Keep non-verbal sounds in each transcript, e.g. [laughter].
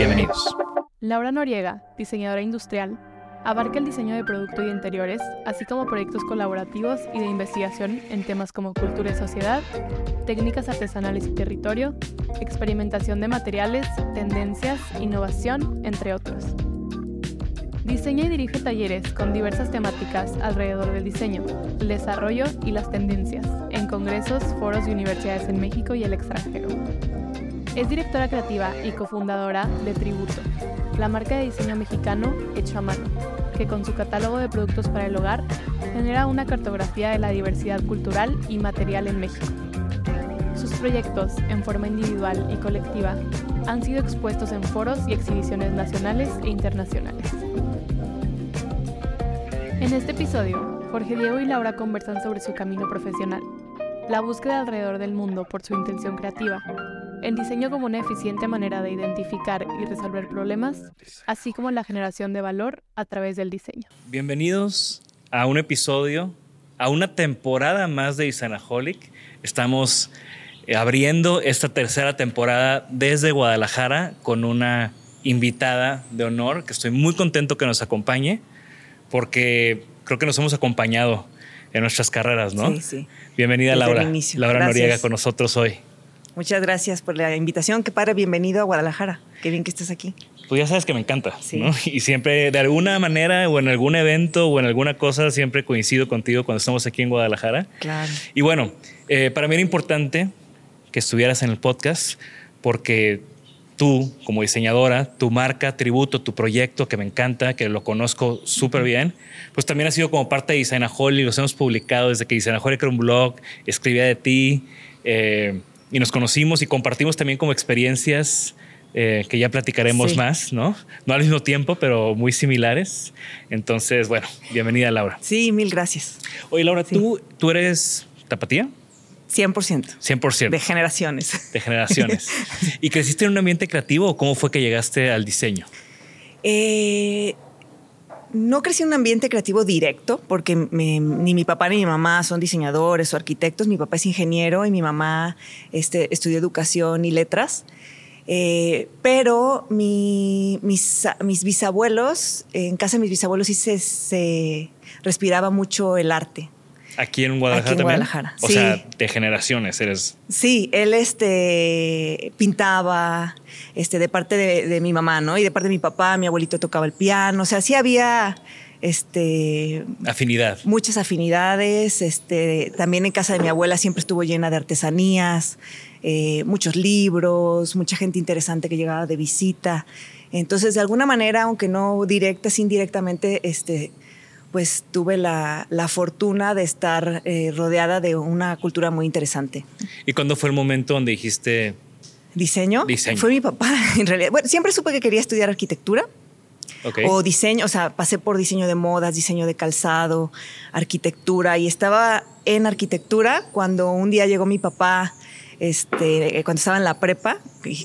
Bienvenidos. Laura Noriega, diseñadora industrial, abarca el diseño de producto y interiores, así como proyectos colaborativos y de investigación en temas como cultura y sociedad, técnicas artesanales y territorio, experimentación de materiales, tendencias, innovación, entre otros. Diseña y dirige talleres con diversas temáticas alrededor del diseño, el desarrollo y las tendencias, en congresos, foros y universidades en México y el extranjero. Es directora creativa y cofundadora de Tributo, la marca de diseño mexicano hecho a mano, que con su catálogo de productos para el hogar genera una cartografía de la diversidad cultural y material en México. Sus proyectos, en forma individual y colectiva, han sido expuestos en foros y exhibiciones nacionales e internacionales. En este episodio, Jorge Diego y Laura conversan sobre su camino profesional, la búsqueda alrededor del mundo por su intención creativa, el diseño como una eficiente manera de identificar y resolver problemas, así como la generación de valor a través del diseño. Bienvenidos a un episodio, a una temporada más de Isanaholic. Estamos eh, abriendo esta tercera temporada desde Guadalajara con una invitada de honor que estoy muy contento que nos acompañe porque creo que nos hemos acompañado en nuestras carreras, ¿no? Sí, sí. Bienvenida Desde Laura. Laura Gracias. Noriega con nosotros hoy. Muchas gracias por la invitación. Qué padre, bienvenido a Guadalajara. Qué bien que estés aquí. Pues ya sabes que me encanta, Sí. ¿no? [laughs] Y siempre, de alguna manera, o en algún evento, o en alguna cosa, siempre coincido contigo cuando estamos aquí en Guadalajara. Claro. Y bueno, eh, para mí era importante que estuvieras en el podcast porque tú, como diseñadora, tu marca, tributo, tu proyecto, que me encanta, que lo conozco súper bien, pues también ha sido como parte de Designaholic, los hemos publicado desde que Designaholic era un blog, escribía de ti, eh, y nos conocimos y compartimos también como experiencias eh, que ya platicaremos Sí. más, ¿no? No al mismo tiempo, pero muy similares. Entonces, bueno, bienvenida Laura. Sí, mil gracias. Oye, Laura, Sí. ¿tú, ¿tú eres tapatía? 100%. 100%. De generaciones. de generaciones. [laughs] ¿Y creciste en un ambiente creativo o cómo fue que llegaste al diseño? Eh, no crecí en un ambiente creativo directo, porque ni mi papá ni mi mamá son diseñadores o arquitectos. Mi papá es ingeniero y mi mamá este, estudió educación y letras. Eh, pero mi- mis, bisabuelos, en casa de mis bisabuelos sí se respiraba mucho el arte. Aquí en Guadalajara Aquí en también. Guadalajara, O sí. sea, de generaciones eres. Sí, él este, pintaba este, de parte de, de mi mamá, ¿no? Y de parte de mi papá, mi abuelito tocaba el piano. O sea, sí había este afinidad. Muchas afinidades. Este, también en casa de mi abuela siempre estuvo llena de artesanías, eh, muchos libros, mucha gente interesante que llegaba de visita. Entonces, de alguna manera, aunque no directa, indirectamente, este, pues tuve la, fortuna de estar eh, rodeada de una cultura muy interesante. ¿Y cuándo fue el momento donde dijiste... ¿Diseño? Diseño. Fue mi papá, [laughs] en realidad. Bueno, siempre supe que quería estudiar arquitectura. O diseño, o sea, pasé por diseño de modas, diseño de calzado, arquitectura y estaba en arquitectura cuando un día llegó mi papá, este, cuando estaba en la prepa,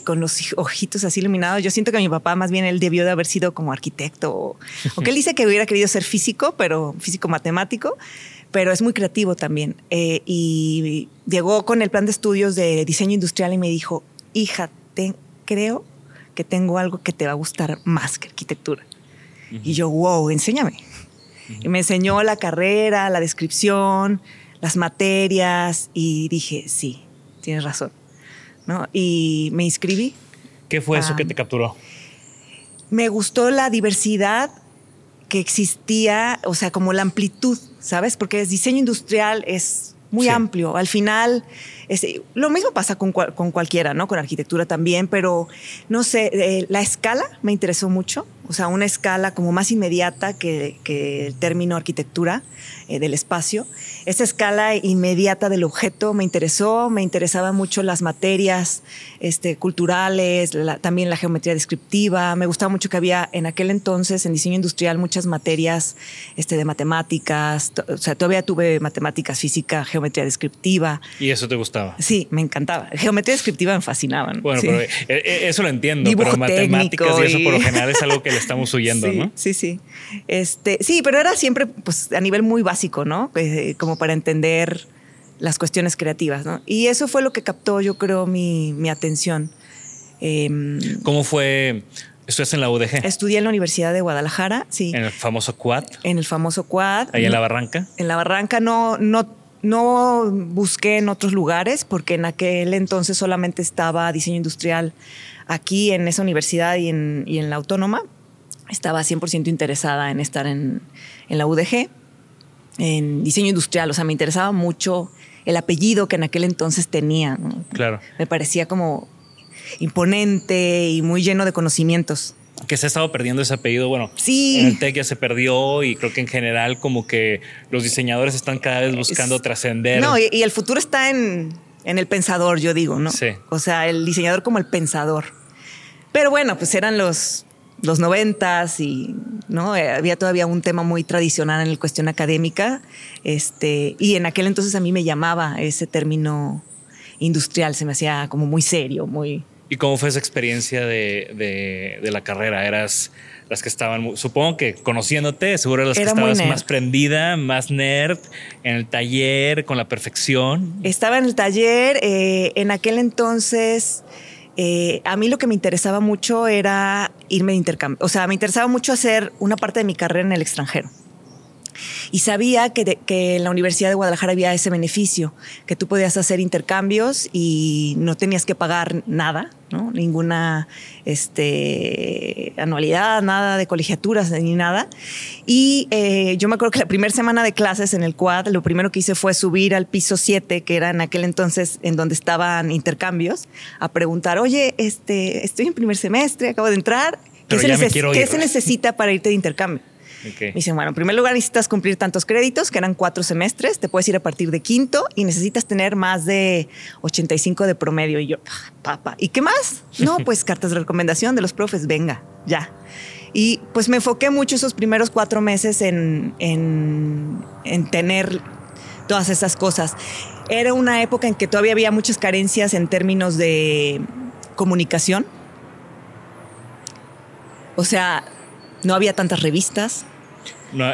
con los ojitos así iluminados. Yo siento que mi papá más bien él debió de haber sido como arquitecto o, que él dice que hubiera querido ser físico, pero físico matemático pero es muy creativo también. Eh, y llegó con el plan de estudios de diseño industrial y me dijo, hija, creo que tengo algo que te va a gustar más que arquitectura. Y yo, wow, enséñame. Y me enseñó la carrera, la descripción, las materias y dije, sí, tienes razón. ¿No? Y me inscribí. ¿Qué fue eso que te capturó? Me gustó la diversidad que existía, o sea, como la amplitud, ¿sabes? Porque el diseño industrial es muy amplio. Al final, lo mismo pasa con, con, cualquiera, ¿no? Con arquitectura también, pero no sé, eh, la escala me interesó mucho, o sea, una escala como más inmediata que, que el término arquitectura eh, del espacio. Esa escala inmediata del objeto me interesó, me interesaban mucho las materias este, culturales, también la geometría descriptiva, me gustaba mucho que había en aquel entonces en diseño industrial muchas materias este, de matemáticas, o sea, todavía tuve matemáticas, física, geometría descriptiva. ¿Y eso te gustaba? Sí, me encantaba. Geometría descriptiva me fascinaba. Bueno, pero eh, eh, eso lo entiendo, pero matemáticas y... eso por lo [laughs] general es algo que le estamos huyendo, sí, ¿no? Sí, sí. Este, sí, pero era siempre pues, a nivel muy básico, ¿no? Eh, como para entender las cuestiones creativas, ¿no? Y eso fue lo que captó, yo creo, mi, mi atención. Em, ¿Cómo fue? ¿Estás en la UDG? Estudié en la Universidad de Guadalajara, sí. ¿En el famoso Quad? En el famoso Quad. ¿Ahí en la Barranca? En la Barranca no, no no busqué en otros lugares porque en aquel entonces solamente estaba diseño industrial aquí en esa universidad y en, la autónoma. Estaba 100% interesada en estar en, la UDG, en diseño industrial. O sea, me interesaba mucho el apellido que en aquel entonces tenía. Claro. Me parecía como imponente y muy lleno de conocimientos que se ha estado perdiendo ese apellido. Bueno, sí. en el TEC ya se perdió y creo que en general como que los diseñadores están cada vez buscando trascender. No, y, el futuro está en, el pensador, yo digo, ¿no? Sí. O sea, el diseñador como el pensador. Pero bueno, pues eran los, los noventas y no eh, había todavía un tema muy tradicional en la cuestión académica. Este, y en aquel entonces a mí me llamaba ese término industrial, se me hacía como muy serio, muy ¿Y cómo fue esa experiencia de, la carrera? ¿Eras las que estaban, supongo que conociéndote, seguro las que estabas más prendida, más nerd, en el taller, con la perfección? Estaba en el taller, eh, en aquel entonces... Eh, a mí lo que me interesaba mucho era irme de intercambio. O sea, me interesaba mucho hacer una parte de mi carrera en el extranjero. Y sabía que, que, en la Universidad de Guadalajara había ese beneficio, que tú podías hacer intercambios y no tenías que pagar nada, ¿no? ninguna este, anualidad, nada de colegiaturas ni nada. Y eh, yo me acuerdo que la primera semana de clases en el quad, lo primero que hice fue subir al piso 7, que era en aquel entonces en donde estaban intercambios, a preguntar, oye, este, estoy en primer semestre, acabo de entrar, ¿qué, se, ¿qué se necesita para irte de intercambio? Me dicen, bueno, en primer lugar necesitas cumplir tantos créditos, que eran cuatro semestres, te puedes ir a partir de quinto y necesitas tener más de 85 de promedio. Y yo, ah, papá, ¿y qué más? No, [laughs] pues cartas de recomendación de los profes, venga, ya. Y pues me enfoqué mucho esos primeros cuatro meses en, en, en tener todas esas cosas. Era una época en que todavía había muchas carencias en términos de comunicación. O sea, no había tantas revistas,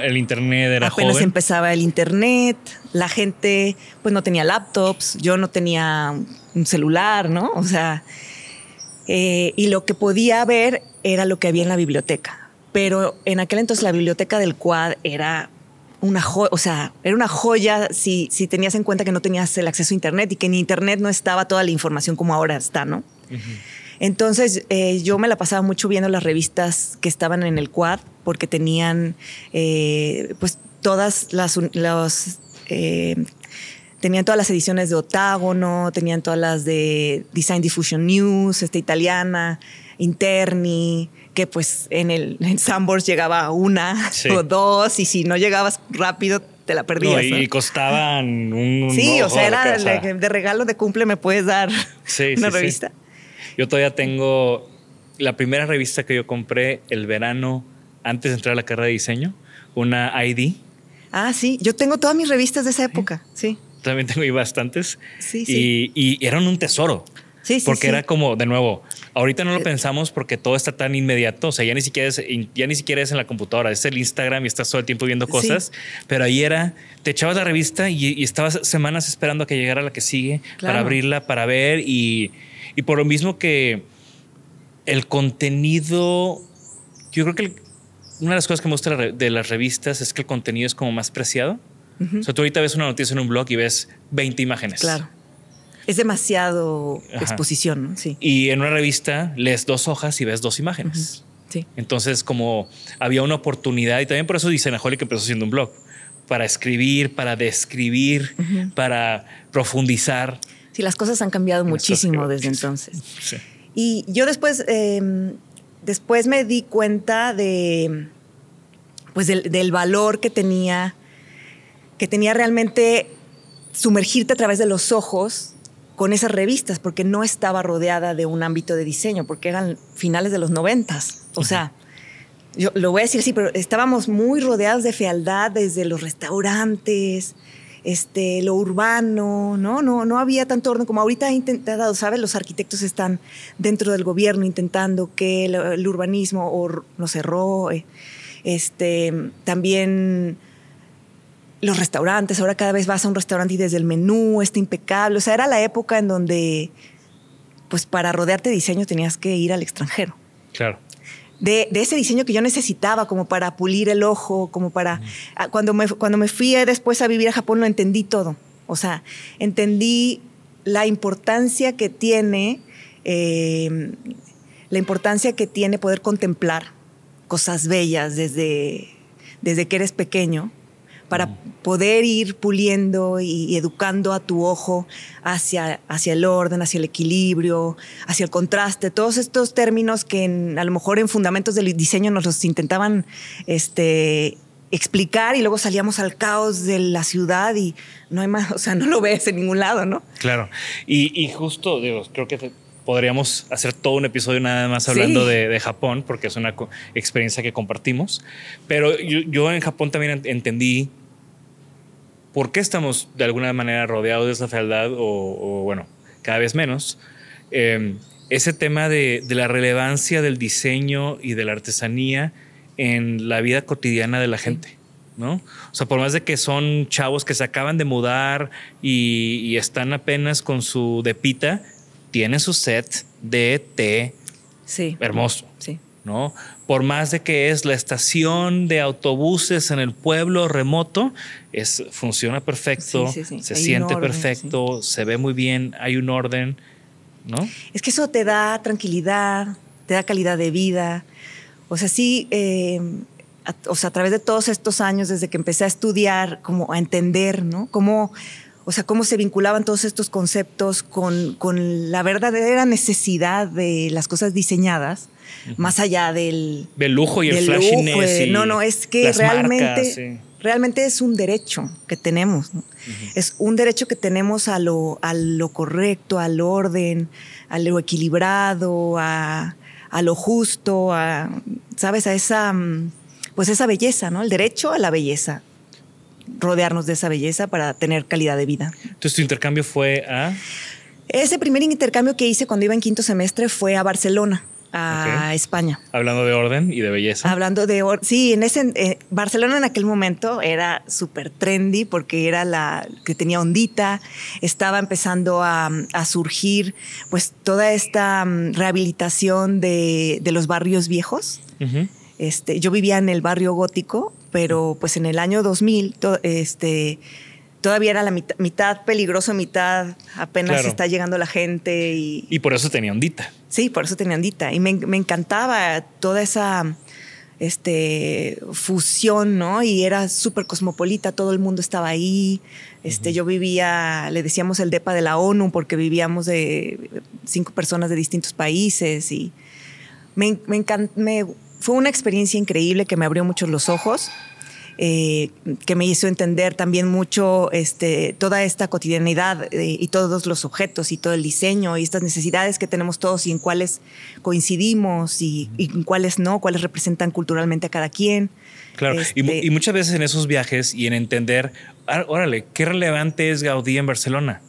el internet era Apenas empezaba el internet, la gente pues no tenía laptops, yo no tenía un celular, ¿no? O sea, eh, y lo que podía ver era lo que había en la biblioteca. Pero en aquel entonces la biblioteca del Quad era una joya, o sea, era una joya si, si tenías en cuenta que no tenías el acceso a internet y que en internet no estaba toda la información como ahora está, ¿no? Entonces eh, yo me la pasaba mucho viendo las revistas que estaban en el Quad porque tenían eh, pues todas las los, eh, tenían todas las ediciones de Otágono, tenían todas las de Design Diffusion News, esta italiana, Interni, que pues en el en Sambors llegaba una [laughs] o dos y si no llegabas rápido te la perdías. y costaban un... Sí, o sea, era de, regalo de cumple me puedes dar [laughs] una revista. Yo todavía tengo la primera revista que yo compré el verano antes de entrar a la carrera de diseño, una ID. Ah, sí, yo tengo todas mis revistas de esa época, sí. También tengo ahí bastantes. Sí, sí. Y, eran un tesoro. Sí, sí. Porque era como, de nuevo, ahorita no lo eh, pensamos porque todo está tan inmediato. O sea, ya ni siquiera es, ya ni siquiera es en la computadora, es el Instagram y estás todo el tiempo viendo cosas. Pero ahí era, te echabas la revista y, estabas semanas esperando a que llegara la que sigue para abrirla, para ver. Y, y por lo mismo que el contenido, yo creo que una de las cosas que me gusta de las revistas es que el contenido es como más preciado. O sea, tú ahorita ves una noticia en un blog y ves 20 imágenes. Claro. Es demasiado exposición, ¿no? Sí. Y en una revista lees dos hojas y ves dos imágenes. Sí. Entonces, como había una oportunidad, y también por eso dice que empezó haciendo un blog, para escribir, para describir, para profundizar. Sí, las cosas han cambiado muchísimo desde entonces. Sí. Y yo después, em, después me di cuenta de, pues del, valor que tenía, que tenía realmente sumergirte a través de los ojos con esas revistas, porque no estaba rodeada de un ámbito de diseño, porque eran finales de los noventas. O sea, yo lo voy a decir así, pero estábamos muy rodeados de fealdad desde los restaurantes, este, lo urbano, ¿no? No, no había tanto orden como ahorita ha intentado, ¿sabes? Los arquitectos están dentro del gobierno intentando que el, urbanismo o no. Eh, este, también los restaurantes, ahora cada vez vas a un restaurante y desde el menú está impecable. O sea, era la época en donde, pues para rodearte de diseño tenías que ir al extranjero. Claro de, ese diseño que yo necesitaba como para pulir el ojo, como para... Ah, cuando, me, cuando me fui después a vivir a Japón lo entendí todo. O sea, entendí la importancia que tiene, em, la importancia que tiene poder contemplar cosas bellas desde, desde que eres pequeño para poder ir puliendo y, educando a tu ojo hacia, hacia el orden, hacia el equilibrio, hacia el contraste, todos estos términos que a lo mejor en fundamentos del diseño nos los intentaban este, explicar y luego salíamos al caos de la ciudad y no hay más, [laughs] o sea, no lo ves en ningún lado, ¿no? Claro. Y, justo, digo, creo que podríamos hacer todo un episodio nada más hablando de, Japón, porque es una experiencia que compartimos. Pero yo, yo, en Japón también entendí por qué estamos de alguna manera rodeados de esa fealdad o, bueno, cada vez menos. Em, ese tema de, la relevancia del diseño y de la artesanía en la vida cotidiana de la gente. ¿no? O sea, por más de que son chavos que se acaban de mudar y, están apenas con su depita, tienen su set de té sí. hermoso. Sí. ¿No? Por más de que es la estación de autobuses en el pueblo remoto, es, funciona perfecto, se siente perfecto, se ve muy bien, hay un orden, ¿no? Es que eso te da tranquilidad, te da calidad de vida. O sea, sí, eh, a, o sea, a través de todos estos años, desde que empecé a estudiar, como a entender, ¿no? Cómo, o sea, cómo se vinculaban todos estos conceptos con, con la verdadera necesidad de las cosas diseñadas más allá del... Del lujo y el flashiness. no, no, es que realmente, realmente es un derecho que tenemos. Es un derecho que tenemos a lo, a lo correcto, al orden, a lo equilibrado, a, a lo justo, a, ¿sabes? A esa, pues esa belleza, ¿no? El derecho a la belleza rodearnos de esa belleza para tener calidad de vida. Entonces tu intercambio fue a... Ese primer intercambio que hice cuando iba en quinto semestre fue a Barcelona a España. Hablando de orden y de belleza. Hablando de orden. Sí, en ese eh, Barcelona en aquel momento era súper trendy porque era la que tenía ondita, estaba empezando a, surgir pues toda esta mm, rehabilitación de, los barrios viejos. este, yo vivía en el barrio gótico, pero pues en el año 2000 este, todavía era la mitad, peligroso, mitad apenas está llegando la gente. Y, y por eso tenía ondita. Sí, por eso tenía ondita. Y me, encantaba toda esa, este, fusión, ¿no? Y era súper cosmopolita, todo el mundo estaba ahí. Este, Yo vivía, le decíamos el DEPA de la ONU porque vivíamos de cinco personas de distintos países y me, me, me fue una experiencia increíble que me abrió mucho los ojos. Eh, que me hizo entender también mucho este, toda esta cotidianidad eh, y todos los objetos y todo el diseño y estas necesidades que tenemos todos y en cuáles coincidimos y, en cuáles no, cuáles representan culturalmente a cada quien. Claro, y, Este, y muchas veces en esos viajes y en entender, ah, órale, qué relevante es Gaudí en Barcelona.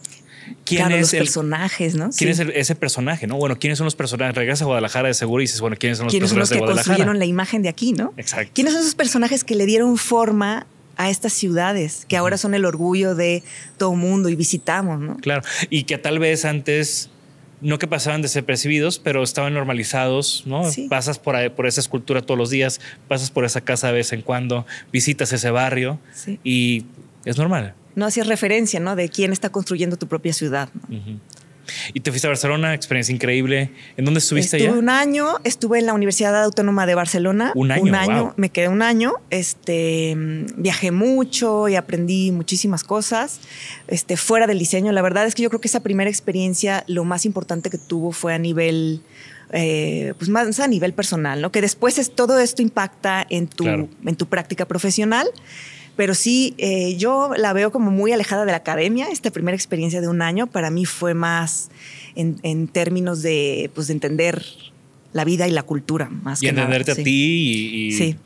¿Quién claro, es los el personajes, ¿no? ¿Quién Sí. es el- ese personaje? ¿no? Bueno, ¿quiénes son los personajes? Regresas a Guadalajara de seguro y dices, bueno, ¿quiénes son los ¿Quiénes son los personajes que de Guadalajara? construyeron la imagen de aquí, no? Exacto. ¿Quiénes son esos personajes que le dieron forma a estas ciudades, que ahora son el orgullo de todo mundo y visitamos, ¿no? Claro. Y que tal vez antes, no que pasaban desapercibidos, pero estaban normalizados, ¿no? Sí. Pasas por, ahí- por esa escultura todos los días, pasas por esa casa de vez en cuando, visitas ese barrio Sí. y es normal. No hacías referencia, ¿no? De quién está construyendo tu propia ciudad. ¿no? Y te fuiste a Barcelona, experiencia increíble. ¿En dónde estuviste Estuve allá? un año, estuve en la Universidad Autónoma de Barcelona. Un año, Un año, wow. me quedé un año. Este, viajé mucho y aprendí muchísimas cosas. Este, fuera del diseño, la verdad es que yo creo que esa primera experiencia, lo más importante que tuvo fue a nivel, eh, pues más a nivel personal, ¿no? Que después es, todo esto impacta en tu, Claro. en tu práctica profesional. Pero sí, eh, yo la veo como muy alejada de la academia. Esta primera experiencia de un año para mí fue más en, en términos de, pues, de entender la vida y la cultura, más y que nada, entenderte sí. a ti y, y Sí.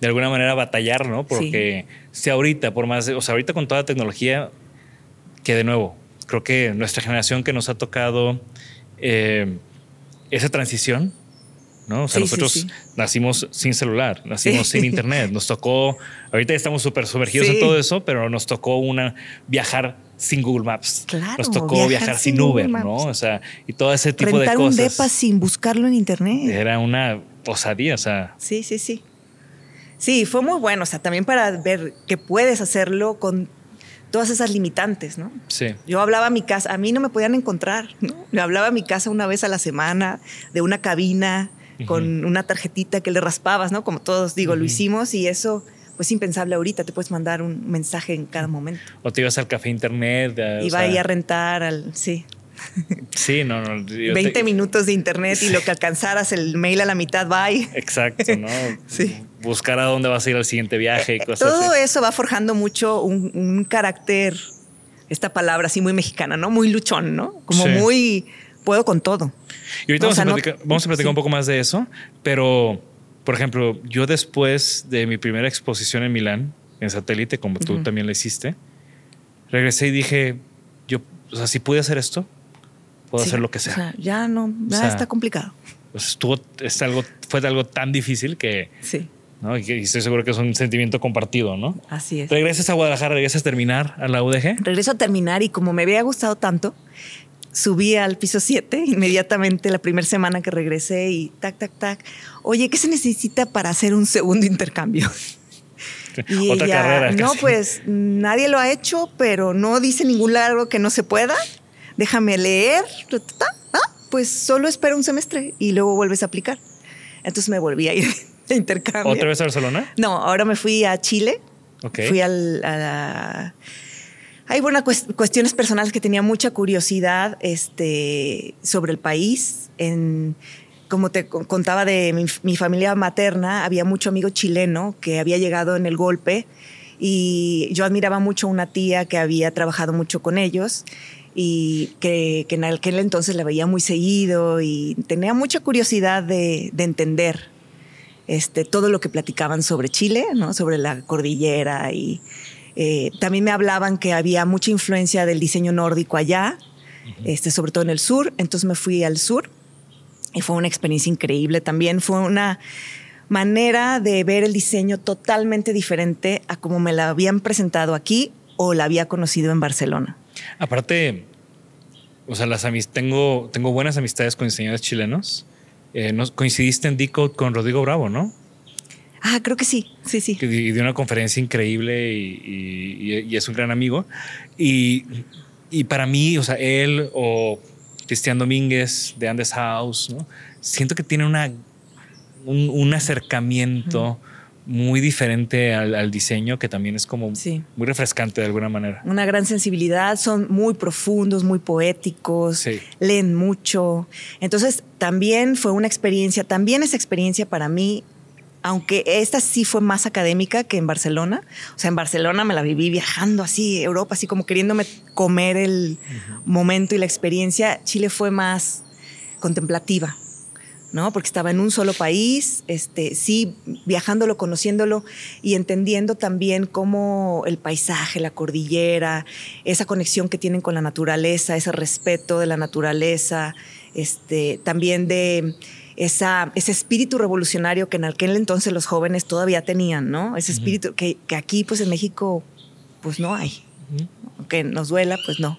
de alguna manera batallar, ¿no? Porque si ahorita, por más, o sea, ahorita con toda la tecnología, que de nuevo, creo que nuestra generación que nos ha tocado eh, esa transición, ¿no? O sea, Sí, sí, nosotros sí. nacimos sin celular, nacimos Sí. sin [laughs] internet, nos tocó, ahorita estamos súper sumergidos Sí. en todo eso, pero nos tocó una viajar sin Google Maps. Claro, nos tocó viajar viajar, sin, sin Uber, ¿no? O sea, y todo ese tipo Rentar de un cosas. depa sin buscarlo en internet. Era una osadía, o sea, Sí, sí, sí. Sí, fue muy bueno. O sea, también para ver que puedes hacerlo con todas esas limitantes, ¿no? sí. Yo hablaba a mi casa, a mí no me podían encontrar, ¿no? Le hablaba a mi casa una vez a la semana de una cabina con una tarjetita que le raspabas, ¿no? Como todos digo, lo hicimos y eso pues impensable ahorita, te puedes mandar un mensaje en cada momento. O te ibas al café internet. a- Iba ahí a rentar al, sí, Sí, no, no. yo 20 te- minutos de internet y lo que alcanzaras el mail a la mitad, bye. Exacto, ¿no? [laughs] Sí. Buscar a dónde vas a ir al siguiente viaje y cosas Todo así. eso va forjando mucho un, un carácter, esta palabra así muy mexicana, ¿no? Muy luchón, ¿no? Como Sí. muy, puedo con todo. Y ahorita O vamos, a no- platicar, vamos a platicar sí. un poco más de eso, pero, por ejemplo, yo después de mi primera exposición en Milán, en satélite, como tú también lo hiciste, regresé y dije, yo, o sea, si pude hacer esto, puedo Sí, hacer lo que sea. O sea, ya no, ya O sea, está complicado. Pues estuvo, es algo, fue algo tan difícil que, Sí, ¿no? Y estoy seguro que es un sentimiento compartido, ¿no? así es. Regresas a Guadalajara, regresas a terminar a la UDG. Regreso a terminar y como me había gustado tanto, subí al piso 7 inmediatamente la primera semana que regresé y tac, tac, tac. Oye, ¿qué se necesita para hacer un segundo intercambio? Y Otra ella, carrera. No, casi. pues nadie lo ha hecho, pero no dice ningún lado que no se pueda. Déjame leer. Ah, pues solo espera un semestre y luego vuelves a aplicar. Entonces me volví a ir de intercambio. ¿Otra vez a Barcelona? No, ahora me fui a Chile. Ok. Fui al, a la... Hay bueno, cues- cuestiones personales que tenía mucha curiosidad este, sobre el país. En, como te co- contaba de mi, mi familia materna, había mucho amigo chileno que había llegado en el golpe y yo admiraba mucho a una tía que había trabajado mucho con ellos y que, que en aquel entonces la veía muy seguido y tenía mucha curiosidad de, de entender este, todo lo que platicaban sobre Chile, ¿no? sobre la cordillera y eh, también me hablaban que había mucha influencia del diseño nórdico allá, este, sobre todo en el sur, entonces me fui al sur y fue una experiencia increíble también, fue una manera de ver el diseño totalmente diferente a como me la habían presentado aquí o la había conocido en Barcelona. Aparte, o sea, las tengo, tengo buenas amistades con diseñadores chilenos. Eh, nos- coincidiste en Decode con Rodrigo Bravo, ¿no? Ah, creo que sí, sí, sí. Di- dio una conferencia increíble y, y- y- y es un gran amigo. Y, y para mí, o sea, él o Cristian Domínguez de Andes House, ¿no? siento que tiene una, un, acercamiento muy diferente al, diseño que también es como muy refrescante de alguna manera. Una gran sensibilidad, son muy profundos, muy poéticos, leen mucho. Entonces también fue una experiencia, también esa experiencia para mí aunque esta sí fue más académica que en Barcelona. O sea, en Barcelona me la viví viajando así, Europa, así como queriéndome comer el momento y la experiencia. Chile fue más contemplativa, ¿no? Porque estaba en un solo país, este, sí, viajándolo, conociéndolo y entendiendo también cómo el paisaje, la cordillera, esa conexión que tienen con la naturaleza, ese respeto de la naturaleza, este, también de esa, ese espíritu revolucionario que en aquel entonces los jóvenes todavía tenían, ¿no? Ese espíritu que, aquí, pues en México, pues no hay. Aunque nos duela, pues no.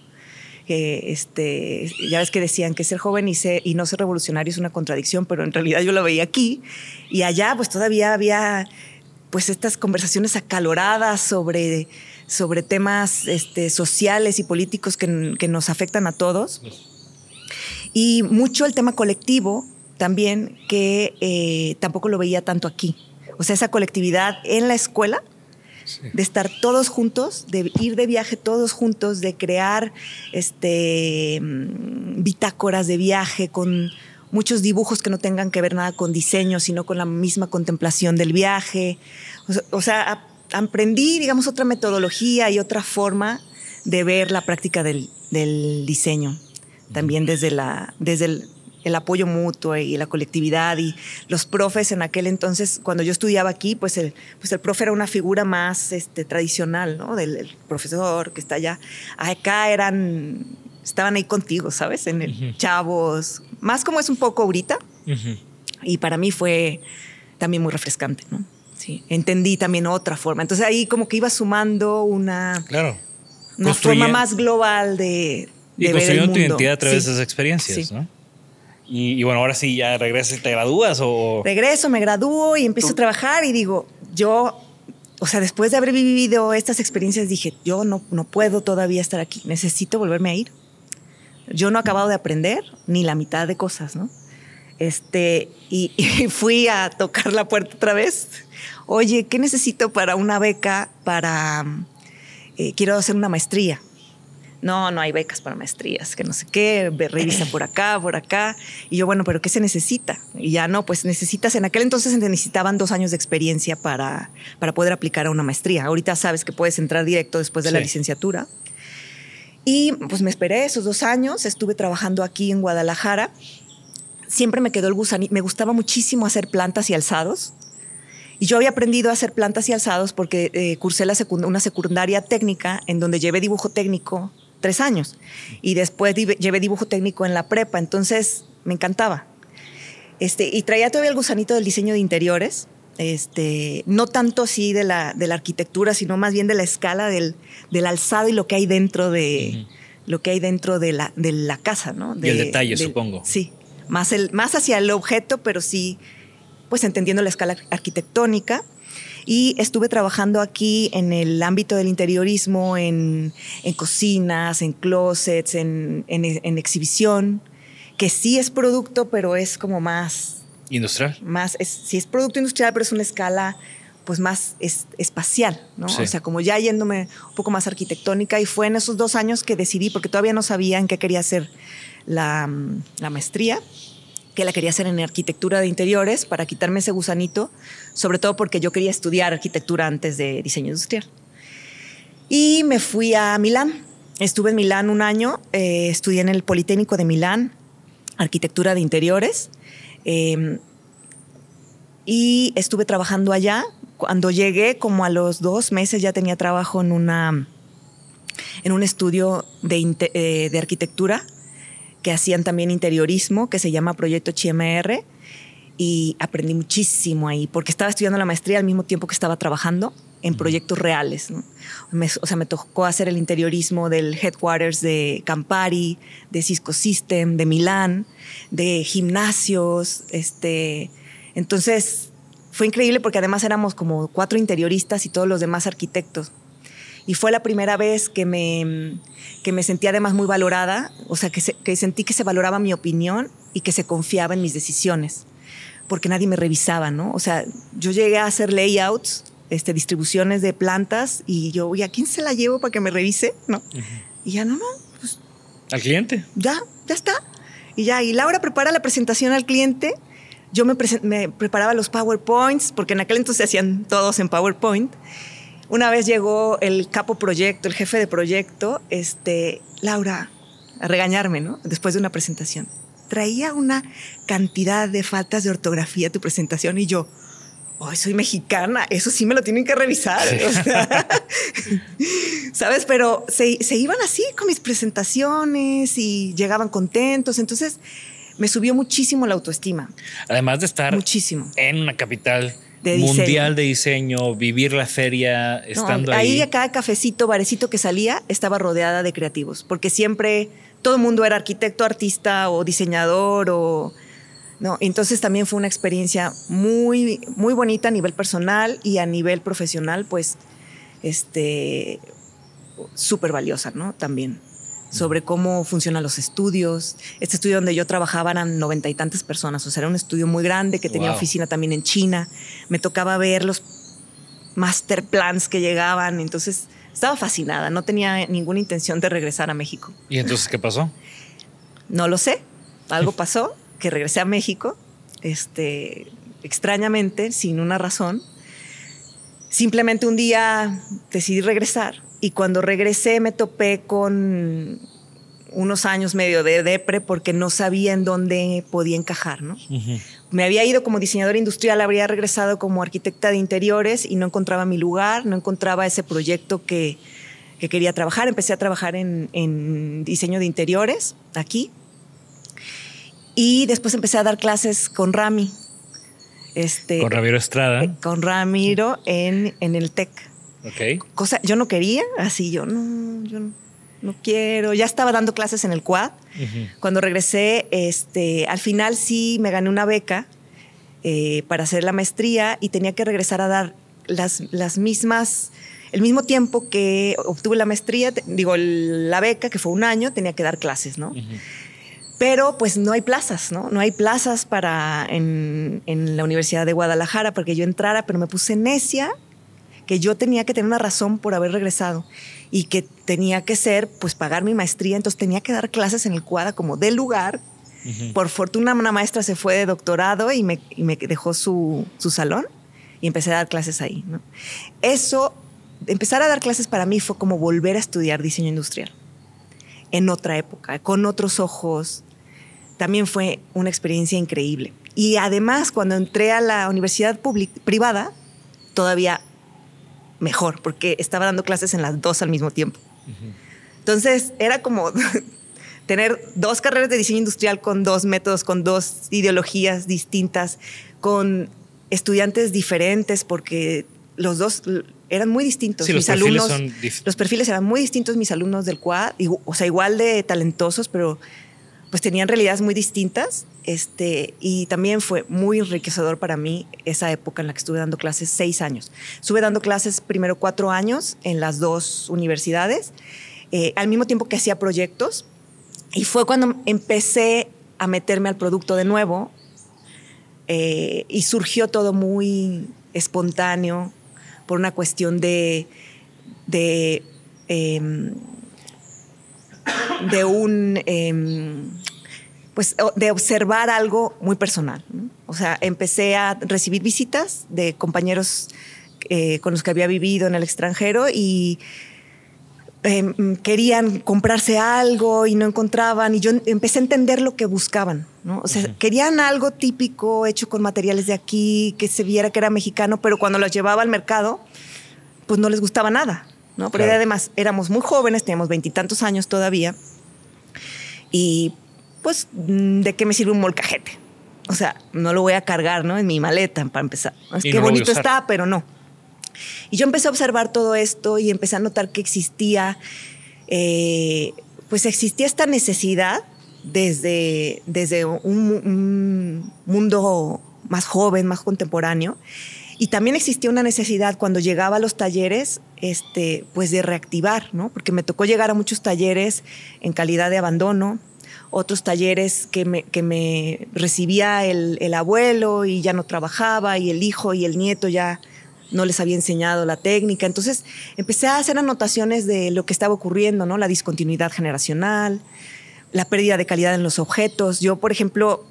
este, ya ves que decían que ser joven y, y no ser revolucionario es una contradicción, pero en realidad yo lo veía aquí y allá pues todavía había pues estas conversaciones acaloradas sobre, sobre temas este, sociales y políticos que, que nos afectan a todos. Y mucho el tema colectivo, también que eh, tampoco lo veía tanto aquí. O sea, esa colectividad en la escuela, de estar todos juntos, de ir de viaje todos juntos, de crear este, mm, bitácoras de viaje con muchos dibujos que no tengan que ver nada con diseño, sino con la misma contemplación del viaje. O sea, aprendí, digamos, otra metodología y otra forma de ver la práctica del, del diseño, también desde, la, desde el, el apoyo mutuo y la colectividad y los profes en aquel entonces, cuando yo estudiaba aquí, pues el, pues el profe era una figura más este, tradicional, ¿no? Del profesor que está allá. Acá eran, estaban ahí contigo, ¿sabes? En el chavos, más como es un poco ahorita. Y para mí fue también muy refrescante, ¿no? Sí, entendí también otra forma. Entonces ahí como que iba sumando una, claro. una forma más global de, de y ver tu identidad a través de esas experiencias, ¿no? Y, bueno, ahora sí ya regresas y te gradúas o... Regreso, me gradúo y empiezo a trabajar y digo, yo, o sea, después de haber vivido estas experiencias dije, yo no, no puedo todavía estar aquí, necesito volverme a ir. Yo no he acabado de aprender ni la mitad de cosas, ¿no? Este, y, [laughs] fui a tocar la puerta otra vez. Oye, ¿qué necesito para una beca para... Eh, quiero hacer una maestría no, no hay becas para maestrías, que no sé qué, revisa por acá, por acá. Y yo, bueno, pero ¿qué se necesita? Y ya no, pues necesitas, en aquel entonces se necesitaban dos años de experiencia para, para poder aplicar a una maestría. Ahorita sabes que puedes entrar directo después de la licenciatura. Y pues me esperé esos dos años, estuve trabajando aquí en Guadalajara. Siempre me quedó el gusanito, me gustaba muchísimo hacer plantas y alzados. Y yo había aprendido a hacer plantas y alzados porque eh, cursé la una secundaria técnica en donde llevé dibujo técnico tres años. Y después llevé dibujo técnico en la prepa, entonces me encantaba. Este, y traía todavía el gusanito del diseño de interiores, este, no tanto así de la, de la arquitectura, sino más bien de la escala del, del alzado y lo que hay dentro de, lo que hay dentro de la, de la casa, ¿no? y el detalle, supongo. Sí, más, el, más hacia el objeto, pero sí, pues entendiendo la escala arquitectónica. Y estuve trabajando aquí en el ámbito del interiorismo, en, cocinas, en closets, en, exhibición, que sí es producto, pero es como más... Industrial. Más, es, sí es producto industrial, pero es una escala pues más espacial, ¿no? O sea, como ya yéndome un poco más arquitectónica y fue en esos dos años que decidí, porque todavía no sabía en qué quería hacer la, la maestría, que la quería hacer en arquitectura de interiores para quitarme ese gusanito, sobre todo porque yo quería estudiar arquitectura antes de diseño industrial. Y me fui a Milán. Estuve en Milán un año, eh, estudié en el Politécnico de Milán, arquitectura de interiores. Em, y estuve trabajando allá. Cuando llegué, como a los dos meses, ya tenía trabajo en, una, en un estudio de, eh, de arquitectura que hacían también interiorismo, que se llama Proyecto HMR, y aprendí muchísimo ahí, porque estaba estudiando la maestría al mismo tiempo que estaba trabajando en proyectos reales. o sea, me tocó hacer el interiorismo del headquarters de Campari, de Cisco System, de Milán, de gimnasios. Este, entonces, fue increíble porque además éramos como cuatro interioristas y todos los demás arquitectos. Y fue la primera vez que me, que me sentí además muy valorada, o sea, que, que sentí que se valoraba mi opinión y que se confiaba en mis decisiones. Porque nadie me revisaba, ¿no? O sea, yo llegué a hacer layouts, este, distribuciones de plantas y yo, ¿y a quién se la llevo para que me revise? ¿No? Y ya, no, no, pues ¿Al cliente? ya, ya está. Y ya, y Laura prepara la presentación al cliente. Yo me, presen- me preparaba los PowerPoints, porque en aquel entonces se hacían todos en PowerPoint. Una vez llegó el capo proyecto, el jefe de proyecto, este, Laura, a regañarme, ¿no? Después de una presentación. Traía una cantidad de faltas de ortografía tu presentación y yo, Ay, soy mexicana, eso sí me lo tienen que revisar. o sea, [laughs] ¿Sabes? Pero se, se iban así con mis presentaciones y llegaban contentos. Entonces me subió muchísimo la autoestima. Además de estar Muchísimo. en una capital De diseño. mundial de diseño, vivir la feria, No, estando ahí, ahí. a cada cafecito, barecito que salía, estaba rodeada de creativos, porque siempre todo el mundo era arquitecto, artista o diseñador o no, entonces también fue una experiencia muy muy bonita a nivel personal y a nivel profesional, pues este súper valiosa, ¿no? También sobre cómo funcionan los estudios. Este estudio donde yo trabajaba eran noventa y tantas personas, o sea, era un estudio muy grande que tenía Wow. oficina también en China. Me tocaba ver los master plans que llegaban, entonces estaba fascinada, no tenía ninguna intención de regresar a México. ¿Y entonces qué pasó? No lo sé, algo pasó, que regresé a México, este, extrañamente, sin una razón. Simplemente un día decidí regresar y cuando regresé me topé con unos años medio de depre porque no sabía en dónde podía encajar, ¿no? Me había ido como diseñadora industrial, habría regresado como arquitecta de interiores y no encontraba mi lugar, no encontraba ese proyecto que, que quería trabajar. Empecé a trabajar en, en diseño de interiores aquí y después empecé a dar clases con Rami. Este, Con Ramiro Estrada. eh, con Ramiro en, en el TEC. Ok. Cosa, yo no quería, así yo no, yo no, no quiero. Ya estaba dando clases en el Quad. Cuando regresé, este, al final sí me gané una beca eh, para hacer la maestría y tenía que regresar a dar las, las mismas, el mismo tiempo que obtuve la maestría, te- digo, la beca, que fue un año, tenía que dar clases, ¿no? Pero pues no hay plazas, ¿no? No hay plazas para en, en la Universidad de Guadalajara para que yo entrara, pero me puse necia que yo tenía que tener una razón por haber regresado y que tenía que ser, pues, pagar mi maestría. Entonces tenía que dar clases en el cuadra como del lugar. Por fortuna, una maestra se fue de doctorado y me, y me dejó su, su salón y empecé a dar clases ahí. ¿no? Eso, empezar a dar clases para mí fue como volver a estudiar diseño industrial en otra época, con otros ojos. También fue una experiencia increíble. Y además, cuando entré a la universidad public- privada, todavía mejor, porque estaba dando clases en las dos al mismo tiempo. Entonces, era como [laughs] tener dos carreras de diseño industrial con dos métodos, con dos ideologías distintas, con estudiantes diferentes, porque los dos eran muy distintos. Sí, los mis perfiles alumnos, son dif- los perfiles eran muy distintos, mis alumnos del quad, o sea, igual de talentosos, pero pues tenían realidades muy distintas. Este, y también fue muy enriquecedor para mí esa época en la que estuve dando clases seis años. Estuve dando clases primero cuatro años en las dos universidades, eh, al mismo tiempo que hacía proyectos. Y fue cuando empecé a meterme al producto de nuevo eh, y surgió todo muy espontáneo por una cuestión de, em, de un em, pues de observar algo muy personal. ¿no? O sea, empecé a recibir visitas de compañeros eh, con los que había vivido en el extranjero y em, querían comprarse algo y no encontraban y yo empecé a entender lo que buscaban, ¿no? O sea, querían algo típico hecho con materiales de aquí, que se viera que era mexicano, pero cuando los llevaba al mercado, pues no les gustaba nada, ¿no? Pero Claro. además éramos muy jóvenes, teníamos veintitantos años todavía y pues, mm, ¿de qué me sirve un molcajete? O sea, no lo voy a cargar, ¿no? En mi maleta, para empezar. Es Y que no bonito está, pero no. Y yo empecé a observar todo esto y empecé a notar que existía, eh, pues existía esta necesidad desde, desde un mundo más joven, más contemporáneo. Y también existía una necesidad cuando llegaba a los talleres, este, pues de reactivar, ¿no? Porque me tocó llegar a muchos talleres en calidad de abandono, otros talleres que me, que me recibía el, el, abuelo y ya no trabajaba y el hijo y el nieto ya no les había enseñado la técnica. Entonces empecé a hacer anotaciones de lo que estaba ocurriendo, ¿no? La discontinuidad generacional, la pérdida de calidad en los objetos. Yo, por ejemplo,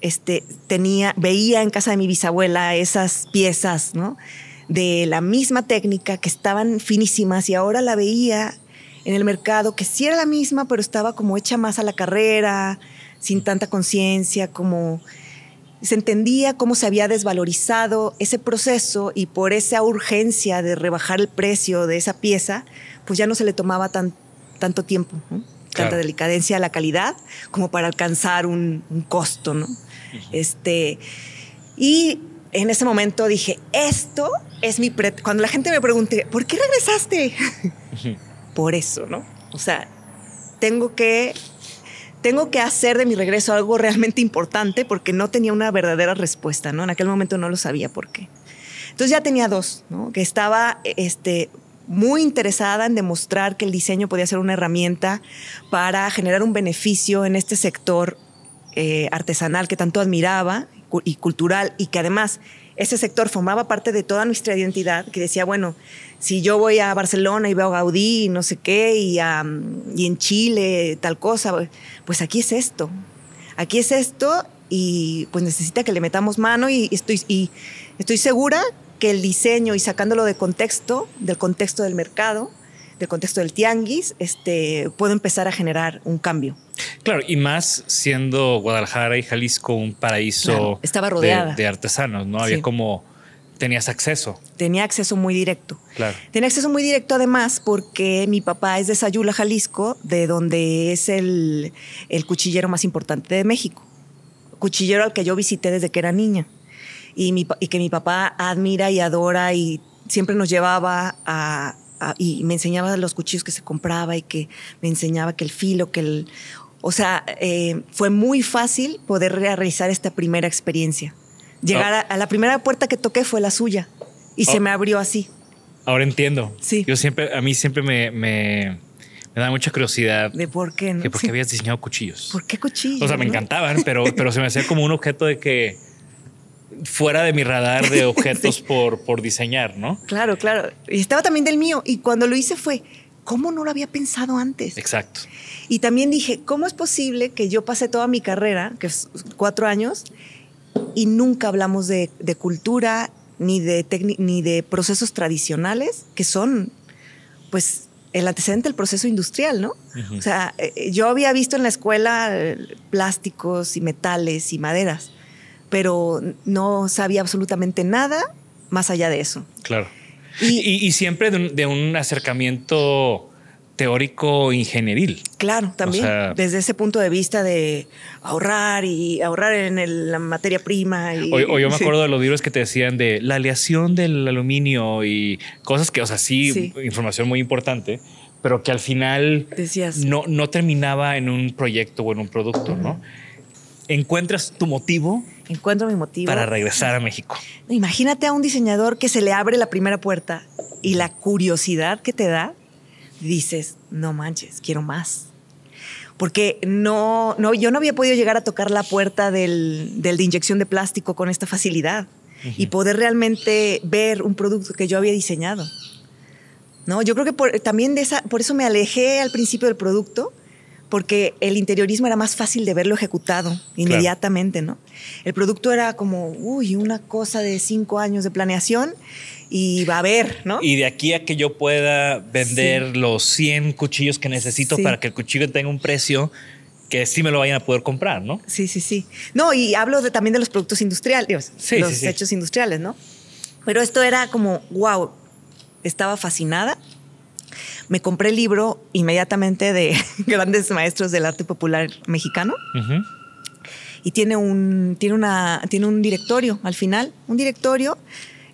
este, tenía, veía en casa de mi bisabuela esas piezas, ¿no? De la misma técnica que estaban finísimas y ahora la veía en el mercado que sí era la misma, pero estaba como hecha más a la carrera, sin tanta conciencia, como se entendía cómo se había desvalorizado ese proceso y por esa urgencia de rebajar el precio de esa pieza, pues ya no se le tomaba tan, tanto tiempo, tanta delicadencia a la calidad como para alcanzar un, costo, ¿no? Este, y en ese momento dije, esto es mi... Cuando la gente me pregunte, ¿por qué regresaste? [laughs] por eso, ¿no? O sea, tengo que tengo que hacer de mi regreso algo realmente importante porque no tenía una verdadera respuesta, ¿no? En aquel momento no lo sabía por qué. Entonces ya tenía dos, ¿no? Que estaba este, muy interesada en demostrar que el diseño podía ser una herramienta para generar un beneficio en este sector eh, artesanal que tanto admiraba y cultural y que además ese sector formaba parte de toda nuestra identidad, que decía, bueno, si yo voy a Barcelona y veo Gaudí y no sé qué, y, y en Chile tal cosa, pues aquí es esto, aquí es esto y pues necesita que le metamos mano y estoy, y estoy segura que el diseño y sacándolo de contexto, del contexto del mercado, del contexto del tianguis, este, puedo empezar a generar un cambio. Claro, y más siendo Guadalajara y Jalisco un paraíso estaba rodeada. De, artesanos, ¿no? Había como tenías acceso. Tenía acceso muy directo. Claro. Tenía acceso muy directo además porque mi papá es de Sayula, Jalisco, de donde es el, el cuchillero más importante de México. Cuchillero al que yo visité desde que era niña. Y, mi, y que mi papá admira y adora y siempre nos llevaba a, y me enseñaba los cuchillos que se compraba y que me enseñaba que el filo, que el... O sea, eh, fue muy fácil poder realizar esta primera experiencia. Llegar a, la primera puerta que toqué fue la suya y se oh. me abrió así. Ahora entiendo. Sí. Yo siempre, a mí siempre me, me, da mucha curiosidad. ¿De por qué? No? Que por qué habías diseñado cuchillos. ¿Por qué cuchillos? O sea, me encantaban, pero, pero se me hacía como un objeto de que fuera de mi radar de [laughs] objetos por, por diseñar, ¿no? Claro, claro. Y estaba también del mío. Y cuando lo hice fue, ¿cómo no lo había pensado antes? Exacto. Y también dije, ¿cómo es posible que yo pasé toda mi carrera, que es cuatro años, y nunca hablamos de, cultura ni de, ni de procesos tradicionales que son, pues, el antecedente del proceso industrial, ¿no? O sea, eh, yo había visto en la escuela eh, plásticos y metales y maderas, pero no sabía absolutamente nada más allá de eso. Claro. Y, siempre de un, acercamiento teórico ingenieril. Claro, también desde ese punto de vista de ahorrar y ahorrar en la materia prima. o, yo me [laughs] acuerdo de los libros que te decían de la aleación del aluminio y cosas que, o sea, sí, información muy importante, pero que al final no, no terminaba en un proyecto o en un producto, ¿no? Encuentras tu motivo encuentro mi motivo. Para regresar a México. Imagínate a un diseñador que se le abre la primera puerta y la curiosidad que te da, dices, no manches, quiero más. Porque no, no, yo no había podido llegar a tocar la puerta del, del de inyección de plástico con esta facilidad y poder realmente ver un producto que yo había diseñado. ¿No? Yo creo que también de esa, por eso me alejé al principio del producto, porque el interiorismo era más fácil de verlo ejecutado inmediatamente, ¿no? El producto era como, uy, una cosa de cinco años de planeación y va a haber, ¿no? Y de aquí a que yo pueda vender los 100 cuchillos que necesito para que el cuchillo tenga un precio que sí me lo vayan a poder comprar, ¿no? Sí, sí, sí. No, y hablo de, también de los productos industriales, los hechos industriales, ¿no? Pero esto era como, wow, estaba fascinada me compré el libro inmediatamente de [laughs] grandes maestros del arte popular mexicano. Y tiene un, tiene, una, tiene un directorio al final, un directorio,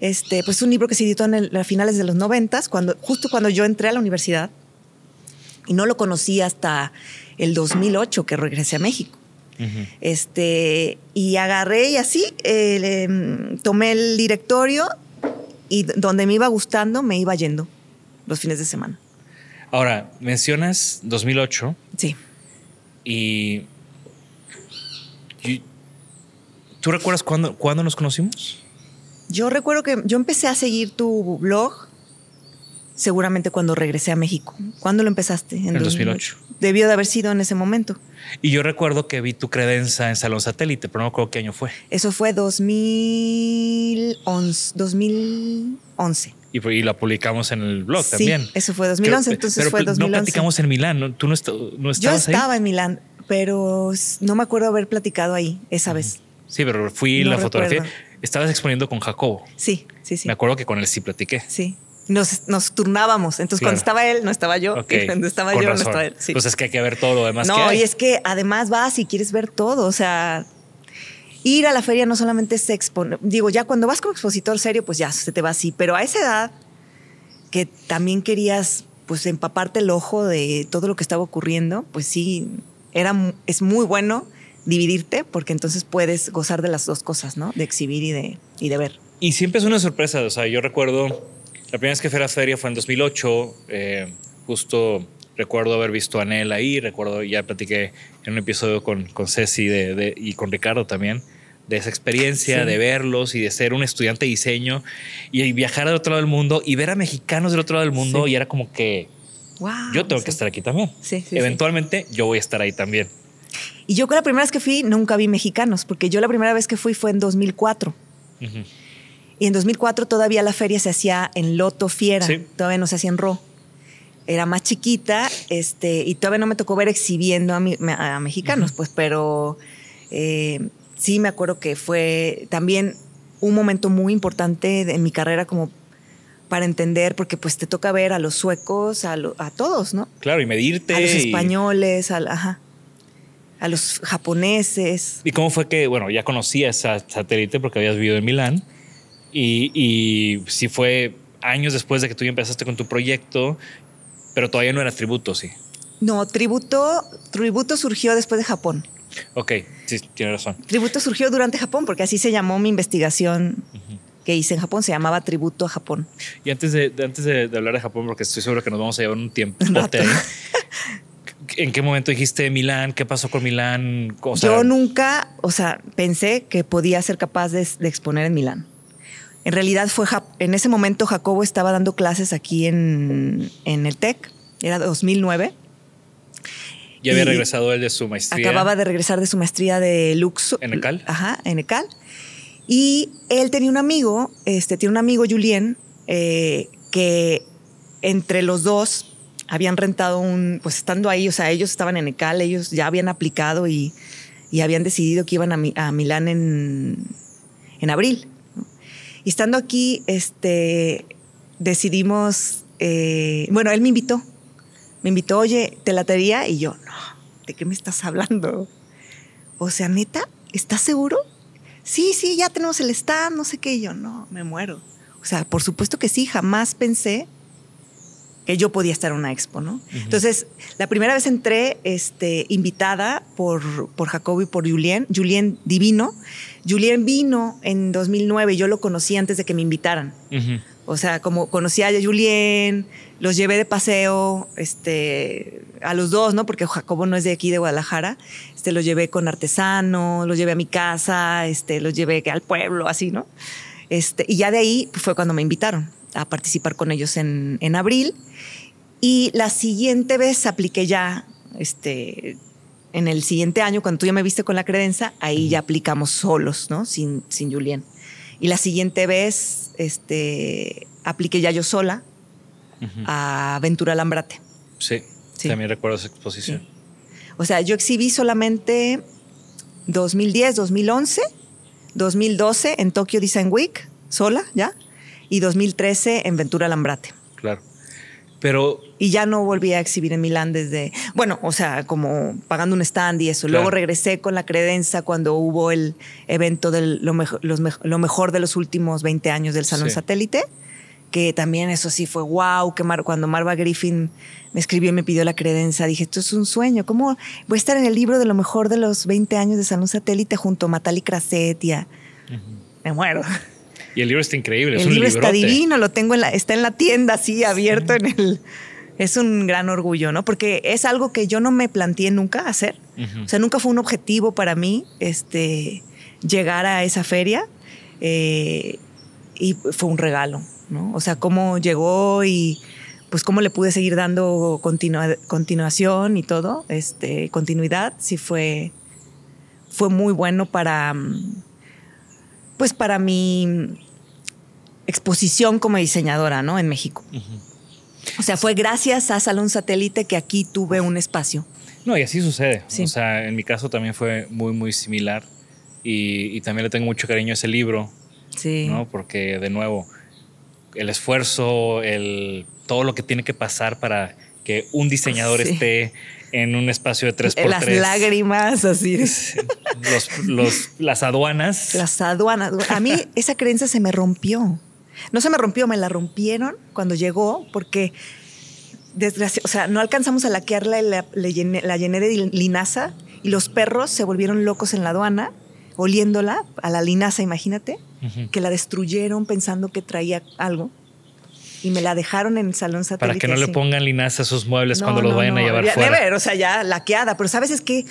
este, pues un libro que se editó en a finales de los noventas, cuando, justo cuando yo entré a la universidad. Y no lo conocí hasta el 2008 que regresé a México. este, y agarré y así em, tomé el directorio y donde me iba gustando me iba yendo los fines de semana. Ahora, mencionas 2008. Sí. Y- ¿Tú recuerdas cuándo, cuándo nos conocimos? Yo recuerdo que yo empecé a seguir tu blog seguramente cuando regresé a México. ¿Cuándo lo empezaste? En 2008. Debió de haber sido en ese momento. Y yo recuerdo que vi tu credencia en Salón Satélite, pero no me acuerdo qué año fue. Eso fue 2011. 2011. Y, y la publicamos en el blog Sí, también. eso fue 2011, Creo- entonces pero fue pues, 2011. No platicamos en Milán, ¿no? ¿Tú no, est- no Yo estabas ahí? estaba en Milán, pero no me acuerdo haber platicado ahí esa vez. Sí, pero fui No la fotografía. Estabas exponiendo con Jacobo. Sí, sí, sí. Me acuerdo que con él sí platiqué. Sí. Nos, nos turnábamos. Entonces, Claro. cuando estaba él, no estaba yo. Ok, Y [laughs] cuando estaba con yo, razón. no estaba él. Sí. Pues es que hay que ver todo lo demás que no, hay. y es que además vas y quieres ver todo. O sea, ir a la feria no solamente es exponer. Digo, ya cuando vas como expositor serio, pues ya se te va así. Pero a esa edad, que también querías pues empaparte el ojo de todo lo que estaba ocurriendo, pues sí, era, es muy bueno dividirte porque entonces puedes gozar de las dos cosas, ¿no? De exhibir y de, y de ver. Y siempre es una sorpresa. O sea, yo recuerdo la primera vez que fui a la feria fue en 2008. eh, justo recuerdo haber visto a Anel ahí. Recuerdo, ya platiqué en un episodio con, con Ceci de- de- y con Ricardo también de esa experiencia, Sí. de verlos y de ser un estudiante de diseño y, y viajar del otro lado del mundo y ver a mexicanos del otro lado del mundo. Sí. Y era como que Wow, yo tengo sí. que estar aquí también. Sí, sí, sí. Eventualmente yo voy a estar ahí también. Y yo la primera vez que fui nunca vi mexicanos, porque yo la primera vez que fui fue en 2004. Ujú. Y en 2004 todavía la feria se hacía en Loto Fiera, Sí. todavía no se hacía en Ro. Era más chiquita este, y todavía no me tocó ver exhibiendo a, mi- a mexicanos, pues, pero eh, sí me acuerdo que fue también un momento muy importante en mi carrera como para entender, porque pues te toca ver a los suecos, a, lo- a todos, ¿no? Claro, y medirte. A los y- españoles, al- ajá, a los japoneses. ¿Y cómo fue que, bueno, ya conocías a Satélite porque habías vivido en Milán? Y, y si fue años después de que tú ya empezaste con tu proyecto, pero todavía no era tributo, sí. No, tributo, tributo surgió después de Japón. Ok, sí, tienes razón. Tributo surgió durante Japón, porque así se llamó mi investigación que hice en Japón, se llamaba Tributo a Japón. Y antes de, de- antes de, de hablar de Japón, porque estoy seguro que nos vamos a llevar un tiempo. Un. [laughs] ¿En qué momento dijiste Milán? ¿Qué pasó con Milán? O sea, Yo nunca, o sea, pensé que podía ser capaz de, de exponer en Milán. En realidad fue, en ese momento Jacobo estaba dando clases aquí en, en el TEC, era 2009. ya había regresado él de su maestría. Acababa de regresar de su maestría de Luxo. ¿En ECAL? Ajá, en ECAL. Y él tenía un amigo, este, tiene un amigo, Julien, eh, que entre los dos habían rentado un, pues estando ahí, o sea, ellos estaban en ECAL, ellos ya habían aplicado y, y habían decidido que iban a, a Milán en, en abril. Y estando aquí, este, decidimos, eh, bueno, él me invitó, me invitó, oye, ¿te latería? Y yo, no, ¿de qué me estás hablando? O sea, neta, ¿estás seguro? Sí, sí, ya tenemos el stand, no sé qué. Y yo, no, me muero. O sea, por supuesto que sí, jamás pensé que yo podía estar en una expo, ¿no? Entonces, la primera vez entré este, invitada por, por Jacobo y por Julien. Julien divino. Julien vino en 2009, yo lo conocí antes de que me invitaran. O sea, como conocí a Julien, los llevé de paseo, este, a los dos, ¿no? Porque Jacobo no es de aquí, de Guadalajara. Este, los llevé con artesano, los llevé a mi casa, este, los llevé al pueblo, así, ¿no? Este, y ya de ahí fue cuando me invitaron a participar con ellos en, en abril. Y la siguiente vez apliqué ya, este, en el siguiente año, cuando tú ya me viste con la credencia, ahí ya aplicamos solos, ¿no? Sin, sin Julien. Y la siguiente vez, este, apliqué ya yo sola a Ventura Lambrate. Sí, Sí. también recuerdo esa exposición. Sí. O sea, yo exhibí solamente 2010, 2011, 2012 en Tokyo Design Week, sola, ¿ya? Y 2013 en Ventura Lambrate. Claro. Pero Y ya no volví a exhibir en Milán desde, bueno, o sea, como pagando un stand y eso. Luego Claro. regresé con la credencia cuando hubo el evento de lo, mejo- los lo mejor de los últimos 20 años del Salón Sí. Satélite, que también eso sí fue wow, que Mar- cuando Marva Griffin me escribió y me pidió la credencia, dije, esto es un sueño, ¿cómo voy a estar en el libro de lo mejor de los 20 años de Salón Satélite junto a Matali Crasetia? Me muero. Y el libro está increíble, es El un libro está divino, lo tengo en la, está en la tienda así, abierto en el, Es un gran orgullo, ¿no? Porque es algo que yo no me planteé nunca hacer. O sea, nunca fue un objetivo para mí este, llegar a esa feria. Eh, y fue un regalo, ¿no? O sea, cómo llegó y pues cómo le pude seguir dando continuación y todo, este, continuidad, sí fue, fue muy bueno para, pues para mi exposición como diseñadora, ¿no? En México. O sea, fue gracias a Salón Satélite que aquí tuve un espacio. No, y así sucede. O sea, en mi caso también fue muy, muy similar. Y, y, también le tengo mucho cariño a ese libro. Sí. ¿no? Porque, de nuevo, el esfuerzo, el, todo lo que tiene que pasar para que un diseñador esté en un espacio de 3x3. Las lágrimas, así. [laughs] Los, las aduanas. Las aduanas. A mí esa creencia se me rompió. No se me rompió, me la rompieron cuando llegó, porque desgracia, o sea, no alcanzamos a laquearla y la, llené, la llené de linaza y los perros se volvieron locos en la aduana, oliéndola a la linaza, imagínate, que la destruyeron pensando que traía algo y me la dejaron en el salón satélite. Para que no le pongan linaza a sus muebles cuando los vayan a llevar ya, fuera. Never, o sea, ya laqueada, pero sabes es que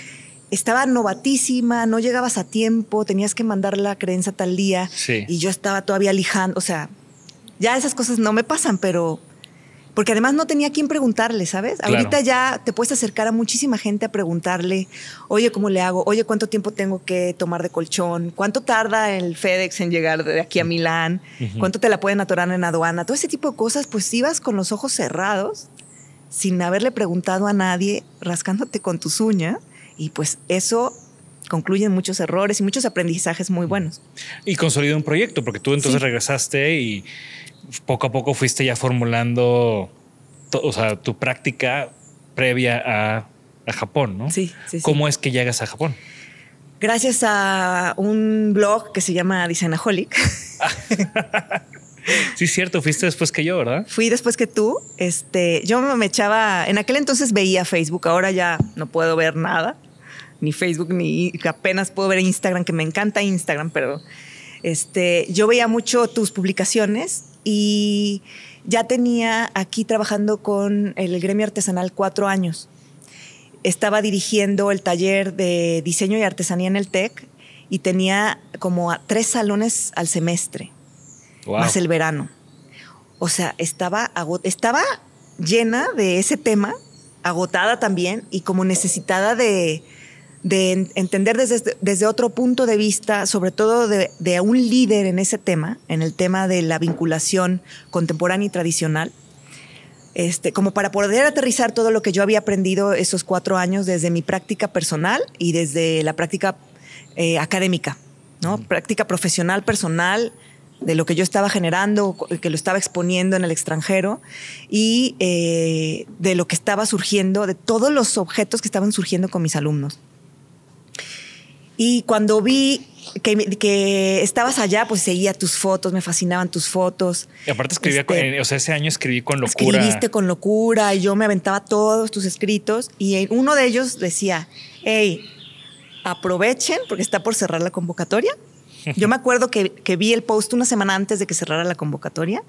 estaba novatísima, no llegabas a tiempo, tenías que mandar la creencia tal día y yo estaba todavía lijando, o sea, ya esas cosas no me pasan, pero porque además no tenía quien preguntarle, ¿sabes? Ahorita ya te puedes acercar a muchísima gente a preguntarle, oye, ¿cómo le hago? Oye, ¿cuánto tiempo tengo que tomar de colchón? ¿Cuánto tarda el FedEx en llegar de aquí a Milán? ¿Cuánto te la pueden atorar en aduana? Todo ese tipo de cosas, pues ibas con los ojos cerrados, sin haberle preguntado a nadie, rascándote con tus uñas, y pues eso concluyen muchos errores y muchos aprendizajes muy buenos. Y consolidó un proyecto, porque tú entonces regresaste y poco a poco fuiste ya formulando, o sea, tu práctica previa a, Japón, ¿no? Sí, sí, ¿Cómo es que llegas a Japón? Gracias a un blog que se llama Designaholic. [laughs] sí, cierto, fuiste después que yo, ¿verdad? Fui después que tú. Este, yo me echaba, en aquel entonces veía Facebook, ahora ya no puedo ver nada, ni Facebook, ni apenas puedo ver Instagram, que me encanta Instagram, pero este, yo veía mucho tus publicaciones y ya tenía aquí trabajando con el gremio artesanal cuatro años. Estaba dirigiendo el taller de diseño y artesanía en el TEC y tenía como tres salones al semestre, más el verano. O sea, estaba, estaba llena de ese tema, agotada también y como necesitada de, de entender desde, desde otro punto de vista, sobre todo de, de, un líder en ese tema, en el tema de la vinculación contemporánea y tradicional, este, como para poder aterrizar todo lo que yo había aprendido esos cuatro años desde mi práctica personal y desde la práctica eh, académica, ¿no? Práctica profesional, personal, de lo que yo estaba generando, que lo estaba exponiendo en el extranjero y eh, de lo que estaba surgiendo, de todos los objetos que estaban surgiendo con mis alumnos. Y cuando vi que, estabas allá, pues seguía tus fotos, me fascinaban tus fotos. Y aparte escribía, este, o sea, ese año escribí con locura. Escribiste con locura y yo me aventaba todos tus escritos y uno de ellos decía, hey, aprovechen porque está por cerrar la convocatoria. [laughs] Yo me acuerdo que, que vi el post una semana antes de que cerrara la convocatoria,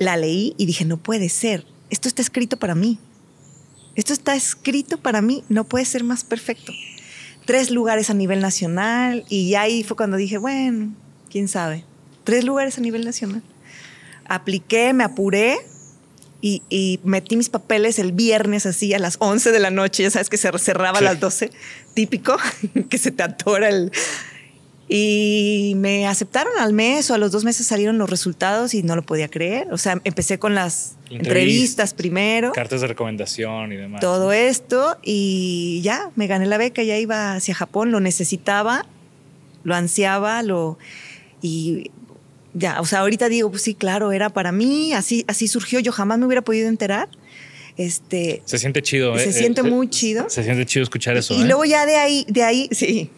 la leí y dije, no puede ser, esto está escrito para mí. Esto está escrito para mí, no puede ser más perfecto tres lugares a nivel nacional y ahí fue cuando dije, bueno, quién sabe, tres lugares a nivel nacional. Apliqué, me apuré y, metí mis papeles el viernes así a las 11 de la noche, ya sabes que se cerraba a las 12, típico, [laughs] que se te atora el... Y me aceptaron al mes o a los dos meses salieron los resultados y no lo podía creer. O sea, empecé con las entrevistas primero. Cartas de recomendación y demás. Todo esto y ya, me gané la beca, ya iba hacia Japón, lo necesitaba, lo ansiaba, lo... Y ya, o sea, ahorita digo, pues sí, claro, era para mí, así, así surgió, yo jamás me hubiera podido enterar. Este, se siente chido, Se ¿eh? siente muy chido. Se siente chido escuchar eso. Y, ¿eh? luego ya de ahí, de ahí, sí,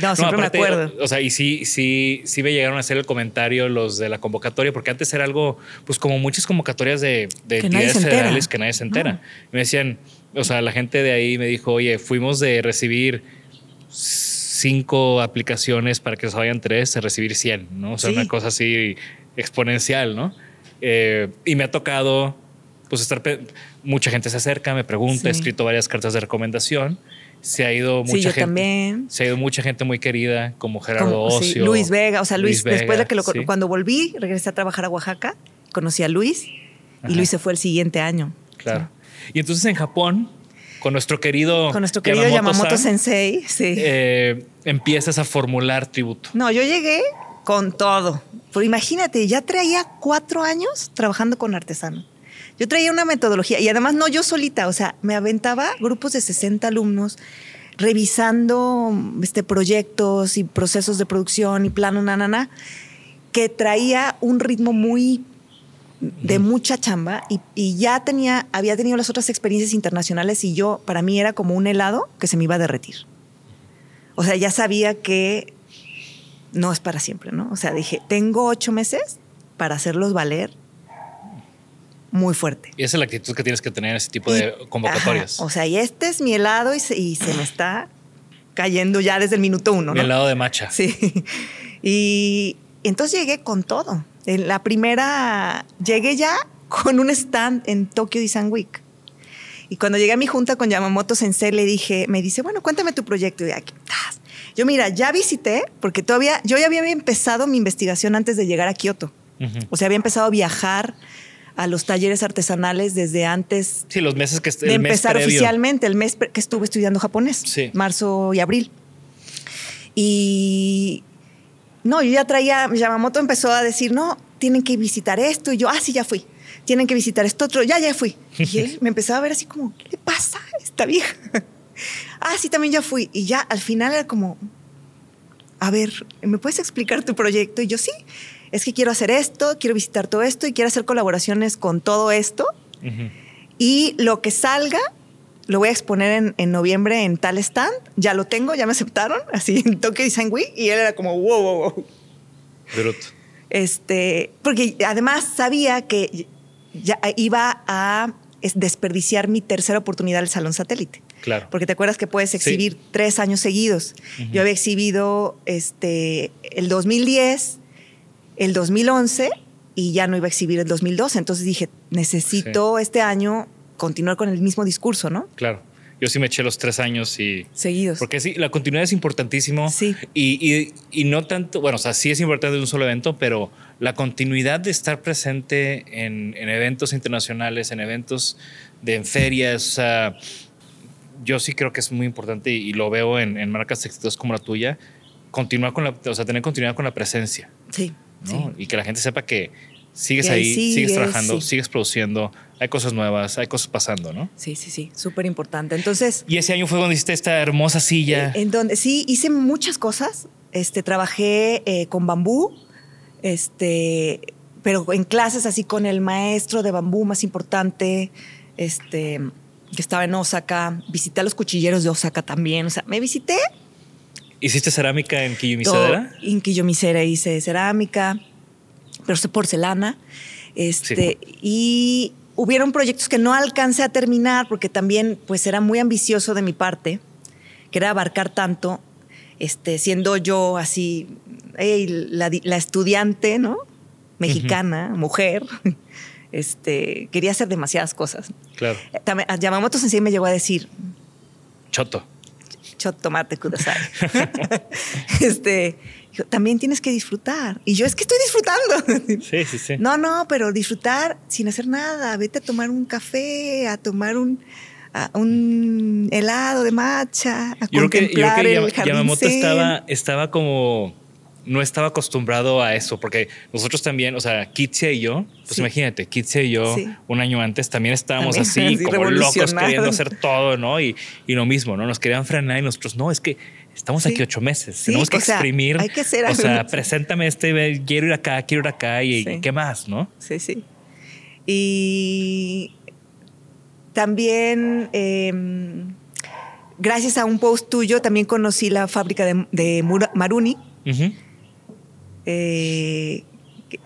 no, siempre me acuerdo. O sea, y sí, sí, sí me llegaron a hacer el comentario los de la convocatoria, porque antes era algo, pues como muchas convocatorias de, de entidades federales que nadie se entera. Me decían, o sea, la gente de ahí me dijo, oye, fuimos de recibir cinco aplicaciones para que se vayan tres a recibir 100, ¿no? O sea, una cosa así exponencial, ¿no? Eh, y me ha tocado pues estar, mucha gente se acerca, me pregunta, he Sí. escrito varias cartas de recomendación. Se ha ido Sí, mucha yo gente. también. Se ha ido mucha gente muy querida, como Gerardo Como- sí, Ocio. Luis Vega, o sea, Luis, después Vega, de que lo, sí. cuando volví, regresé a trabajar a Oaxaca, conocí a Luis y. Luis se fue el siguiente año. Claro. Y entonces en Japón, con nuestro querido, Con nuestro querido Yamamoto, Sensei, sí. eh, empiezas a formular tributo. No, yo llegué con todo. Pero imagínate, ya traía cuatro años trabajando con artesanos. Yo traía una metodología y además no yo solita, o sea, me aventaba grupos de 60 alumnos revisando este, proyectos y procesos de producción y plano, na, na, na, que traía un ritmo muy de mucha chamba y, y ya tenía, había tenido las otras experiencias internacionales y yo, para mí era como un helado que se me iba a derretir. O sea, ya sabía que no es para siempre, ¿no? O sea, dije, tengo ocho meses para hacerlos valer muy fuerte. Y esa es la actitud que tienes que tener en ese tipo de convocatorias. ajá, o sea, y este es mi helado y se, y se me está cayendo ya desde el minuto uno, Mi ¿no? helado de matcha. Sí. [laughs] Y entonces llegué con todo. En la primera, llegué ya con un stand en Tokyo Design Week. Y cuando llegué a mi junta con Yamamoto Sensei, le dije, me dice, bueno, cuéntame tu proyecto. Y aquí, tas. yo, mira, ya visité, porque todavía, yo ya había empezado mi investigación antes de llegar a Kioto. O sea, había empezado a viajar a los talleres artesanales desde antes Sí, los meses que de el empezar oficialmente, el mes que estuve estudiando japonés, Sí. marzo y abril. Y no, yo ya traía, Yamamoto empezó a decir, no, tienen que visitar esto. Y yo, ah, sí, ya fui. Tienen que visitar esto otro, ya, ya fui. Y él [laughs] me empezaba a ver así como, ¿qué le pasa a esta vieja? [laughs] ah, sí, también ya fui. Y ya al final era como, a ver, ¿me puedes explicar tu proyecto? Y yo, sí, es que quiero hacer esto, quiero visitar todo esto y quiero hacer colaboraciones con todo esto. Ujú. Y lo que salga, lo voy a exponer en, en noviembre en tal stand. Ya lo tengo, ya me aceptaron, [laughs] así en Tokyo Design Week. Y él era como, wow, wow, wow. Bruto. Este, porque además sabía que ya iba a es- desperdiciar mi tercera oportunidad del Salón Satélite. Claro. Porque te acuerdas que puedes exhibir tres años seguidos. Yo había exhibido este, el 2010, el 2011 y ya no iba a exhibir el 2012. Entonces dije, necesito este año continuar con el mismo discurso, ¿no? Claro. Yo sí me eché los tres años y. Seguidos. Porque sí, la continuidad es importantísimo. Sí. Y, y- y no tanto, bueno, o sea, sí es importante un solo evento, pero la continuidad de estar presente en, en eventos internacionales, en eventos de en ferias, o sea, yo sí creo que es muy importante y, y lo veo en, en marcas exitosas como la tuya, continuar con la, o sea, tener continuidad con la presencia, Sí, ¿no? sí. Y que la gente sepa que sigues Que ahí ahí, sigues sigues, trabajando, sí. sigues produciendo, hay cosas nuevas, hay cosas pasando, ¿no? Sí, sí, sí, súper importante. Entonces, Y ese año fue donde hiciste esta hermosa silla. en donde sí hice muchas cosas. Este, trabajé eh, con bambú, este, pero en clases así con el maestro de bambú más importante, este, que estaba en Osaka. Visité a los cuchilleros de Osaka también. O sea, me visité ¿Hiciste cerámica en todo. Kiyomisadera? En Quillomisera hice cerámica, pero porcelana. Este, Y hubieron proyectos que no alcancé a terminar porque también pues era muy ambicioso de mi parte, que era abarcar tanto, este, siendo yo así, la, di- la estudiante, ¿no? Mexicana, mujer, [laughs] este, quería hacer demasiadas cosas. Claro. También, Yamamoto Sensei me llegó a decir, Choto. Chot tomate kudasai. [laughs] este, dijo, también tienes que disfrutar. Y yo es que estoy disfrutando. [laughs] Sí, sí, sí. No, no, pero disfrutar sin hacer nada. Vete a tomar un café, a tomar un, a un helado de matcha, a Yo creo que, yo creo contemplar que el Yamamoto estaba, estaba como. No estaba acostumbrado a eso, porque nosotros también, o sea, Kitsia y yo, pues Sí. imagínate, Kitsia y yo, Sí. un año antes, también estábamos También, así, [laughs] así, como locos, queriendo hacer todo, ¿no? Y, y lo mismo, ¿no? Nos querían frenar y nosotros, no, es que estamos Sí. aquí ocho meses, tenemos que o sea, exprimir. hay que hacer O algo. sea, preséntame este, quiero ir acá, quiero ir acá y, qué más, ¿no? Sí, sí. Y también, eh, gracias a un post tuyo, también conocí la fábrica de, de Maruni. Ujú. Eh,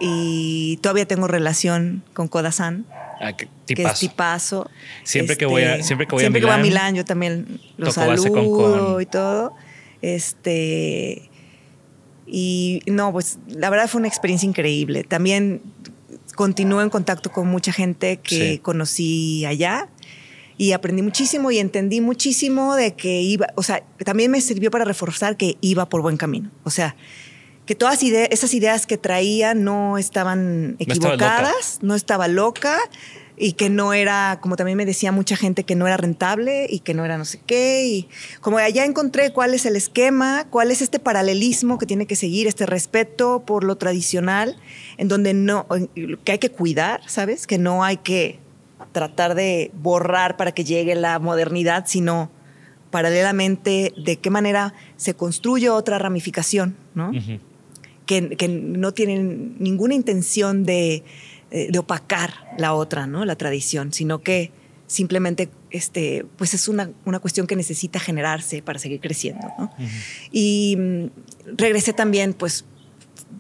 y todavía tengo relación con Kodasan, Ah, que es tipazo. tipazo. Siempre que voy a- siempre que voy a Milán, Milán, yo también lo toco base con saludo Con. y todo. Este y no, pues la verdad fue una experiencia increíble. También continúo en contacto con mucha gente que Sí. conocí allá y aprendí muchísimo y entendí muchísimo de que iba, o sea, también me sirvió para reforzar que iba por buen camino. O sea, que todas ide- esas ideas que traía no estaban No estaba equivocadas, no estaba loca y que no era, como también me decía mucha gente, que no era rentable y que no era no sé qué. Y como allá encontré cuál es el esquema, cuál es este paralelismo que tiene que seguir, este respeto por lo tradicional, en donde no, que hay que cuidar, ¿sabes? Que no hay que tratar de borrar para que llegue la modernidad, sino paralelamente de qué manera se construye otra ramificación, ¿no? Ujú. Que, que no tienen ninguna intención de, eh, de opacar la otra, ¿no? La tradición, sino que simplemente este, pues es una, una cuestión que necesita generarse para seguir creciendo. ¿no? Y mm, regresé también pues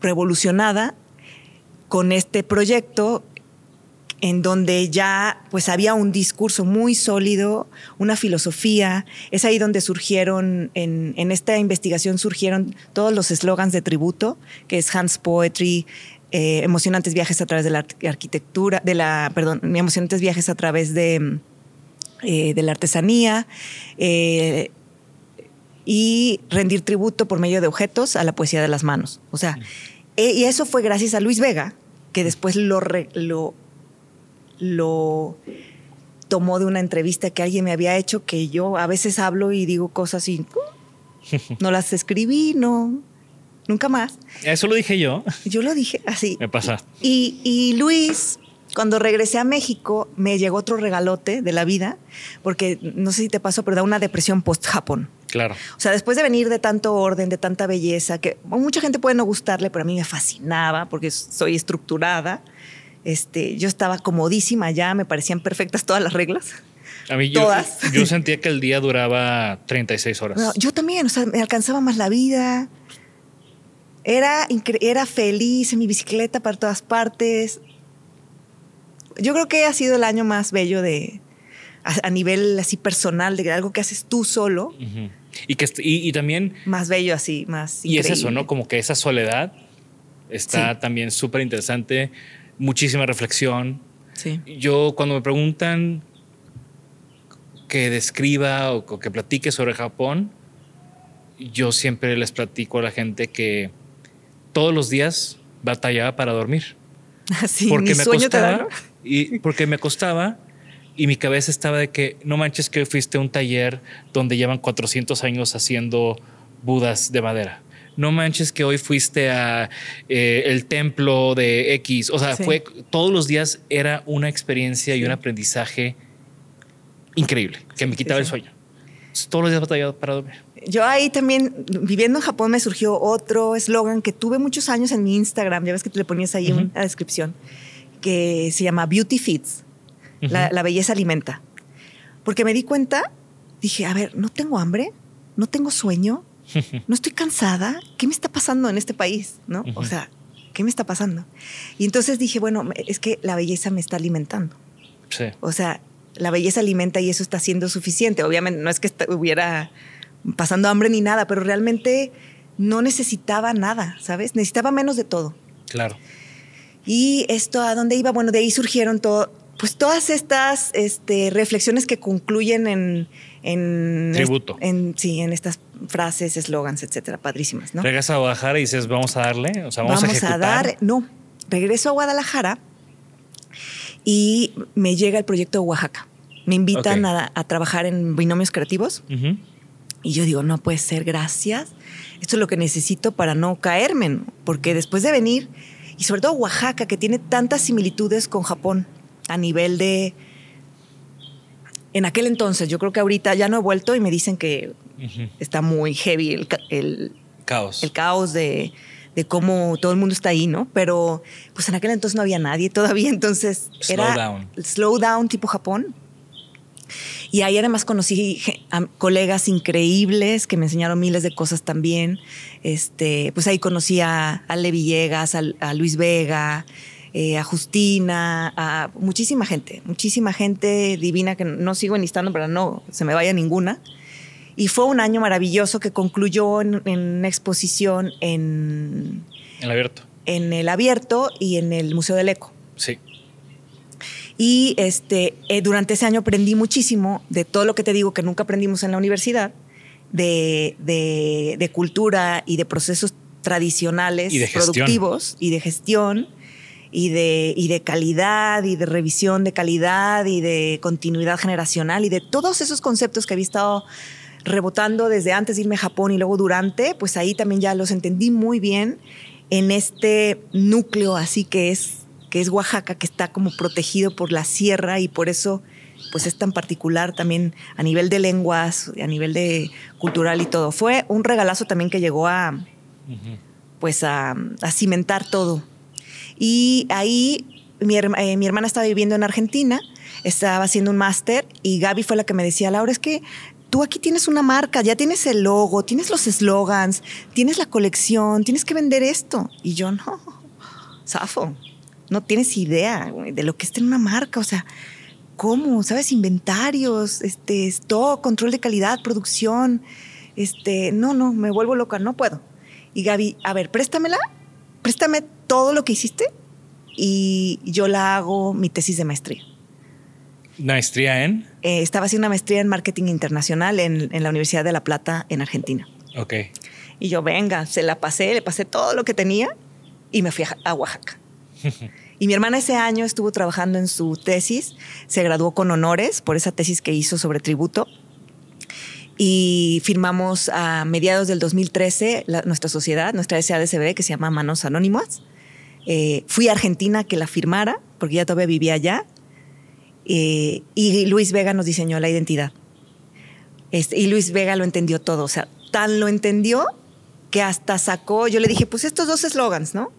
revolucionada con este proyecto en donde ya pues había un discurso muy sólido, una filosofía. Es ahí donde surgieron, en, en esta investigación surgieron todos los eslogans de tributo, que es Hans Poetry, eh, emocionantes viajes a través de la ar- arquitectura, de la, perdón, emocionantes viajes a través de, eh, de la artesanía. eh, y rendir tributo por medio de objetos a la poesía de las manos. O sea, eh, y eso fue gracias a Luis Vega, que después lo, re- lo, lo tomó de una entrevista que alguien me había hecho, que yo a veces hablo y digo cosas y "Uh, [laughs] no las escribí, no, nunca más. Eso lo dije yo. Yo lo dije así. Me pasa. Y, y Luis, cuando regresé a México, me llegó otro regalote de la vida, porque no sé si te pasó, pero da una depresión post-Japón. Claro. O sea, después de venir de tanto orden, de tanta belleza, que mucha gente puede no gustarle, pero a mí me fascinaba porque soy estructurada. Este, yo estaba comodísima ya, me parecían perfectas todas las reglas. A mí yo, Todas. yo sentía que el día duraba 36 horas. No, yo también, o sea, me alcanzaba más la vida. Era, era feliz en mi bicicleta para todas partes. Yo creo que ha sido el año más bello de a, nivel así personal, de algo que haces tú solo, y, que, y, y también, más bello así, más y es eso. ¿no? Como que esa soledad está Sí. también súper interesante, muchísima reflexión. Sí. Yo cuando me preguntan que describa o, o que platique sobre Japón, yo siempre les platico a la gente que todos los días batallaba para dormir. [laughs] Así, porque mi me sueño te da, costaba ¿no? y porque me costaba y mi cabeza estaba de que no manches que fuiste a un taller donde llevan 400 años haciendo budas de madera. No manches que hoy fuiste a eh, el templo de X. O sea, Sí. fue todos los días era una experiencia y un aprendizaje increíble que me quitaba el sueño. Todos los días batallaba para dormir. Yo ahí también, viviendo en Japón, me surgió otro eslogan que tuve muchos años en mi Instagram. Ya ves que te le ponías ahí Ujú. una descripción que se llama Beauty Feeds. la, la belleza alimenta. Porque me di cuenta, dije, a ver, no tengo hambre, no tengo sueño, no estoy cansada. ¿Qué me está pasando en este país? ¿No? O Ujú. sea, ¿qué me está pasando? Y entonces dije, bueno, es que la belleza me está alimentando. Sí. O sea, la belleza alimenta y eso está siendo suficiente. Obviamente no es que estuviera pasando hambre ni nada, pero realmente no necesitaba nada, ¿sabes? Necesitaba menos de todo. Claro. Y esto a dónde iba, bueno, de ahí surgieron todo, pues todas estas este, reflexiones que concluyen en, en Tributo. en, sí, en estas frases, eslogans, etcétera, padrísimas, ¿no? Regresas a Guadalajara y dices, vamos a darle, o sea, vamos, a ejecutar. dar, no, regreso a Guadalajara y me llega el proyecto de Oaxaca. Me invitan a, a trabajar en binomios creativos y yo digo, no puede ser, gracias. Esto es lo que necesito para no caerme, ¿no? porque después de venir, y sobre todo Oaxaca, que tiene tantas similitudes con Japón a nivel de... En aquel entonces, yo creo que ahorita ya no he vuelto y me dicen que está muy heavy el, ca- el, Caos. el caos de, de cómo todo el mundo está ahí, ¿no? Pero pues en aquel entonces no había nadie todavía, entonces Slow era down. slow down tipo Japón. Y ahí además conocí a colegas increíbles que me enseñaron miles de cosas también. Este, pues ahí conocí a Ale Villegas, a, a Luis Vega, eh, a Justina, a muchísima gente, muchísima gente divina que no sigo enlistando para no se me vaya ninguna. Y fue un año maravilloso que concluyó en, en una exposición en, El abierto. en el abierto y en el Museo del Eco. Sí. Y este, eh, durante ese año aprendí muchísimo de todo lo que te digo que nunca aprendimos en la universidad, de, de, de cultura y de procesos tradicionales, Y de productivos y de gestión y de, y de calidad y de revisión de calidad y de continuidad generacional y de todos esos conceptos que había estado rebotando desde antes de irme a Japón y luego durante, pues ahí también ya los entendí muy bien en este núcleo así que es que es Oaxaca, que está como protegido por la sierra y por eso pues es tan particular también a nivel de lenguas, a nivel de cultural y todo. Fue un regalazo también que llegó a pues a, a cimentar todo. Y ahí eh, mi hermana estaba viviendo en Argentina, estaba haciendo un máster y Gaby fue la que me decía, Laura, es que tú aquí tienes una marca, ya tienes el logo, tienes los eslogans, tienes la colección, tienes que vender esto. Y yo no, zafo, no tienes idea de lo que es tener una marca, o sea, ¿cómo? ¿Sabes? Inventarios, este, stock, control de calidad, producción. Este, no, no, me vuelvo loca, no puedo. Y Gaby, a ver, préstamela, préstame todo lo que hiciste y yo la hago mi tesis de maestría. Maestría en. Eh, estaba haciendo una maestría en marketing internacional en, en la Universidad de La Plata, en Argentina. Ok. Y yo, venga, se la pasé, le pasé todo lo que tenía y me fui a, a Oaxaca. [laughs] Y mi hermana ese año estuvo trabajando en su tesis, se graduó con honores por esa tesis que hizo sobre tributo. Y firmamos a mediados del 2013 la- nuestra sociedad, nuestra SADCB, que se llama Manos Anónimas. Eh, fui a Argentina que la firmara, porque ya todavía vivía allá. Eh, y Luis Vega nos diseñó la identidad. Este, y Luis Vega lo entendió todo, o sea, tan lo entendió que hasta sacó, yo le dije, pues estos dos eslogans, ¿no?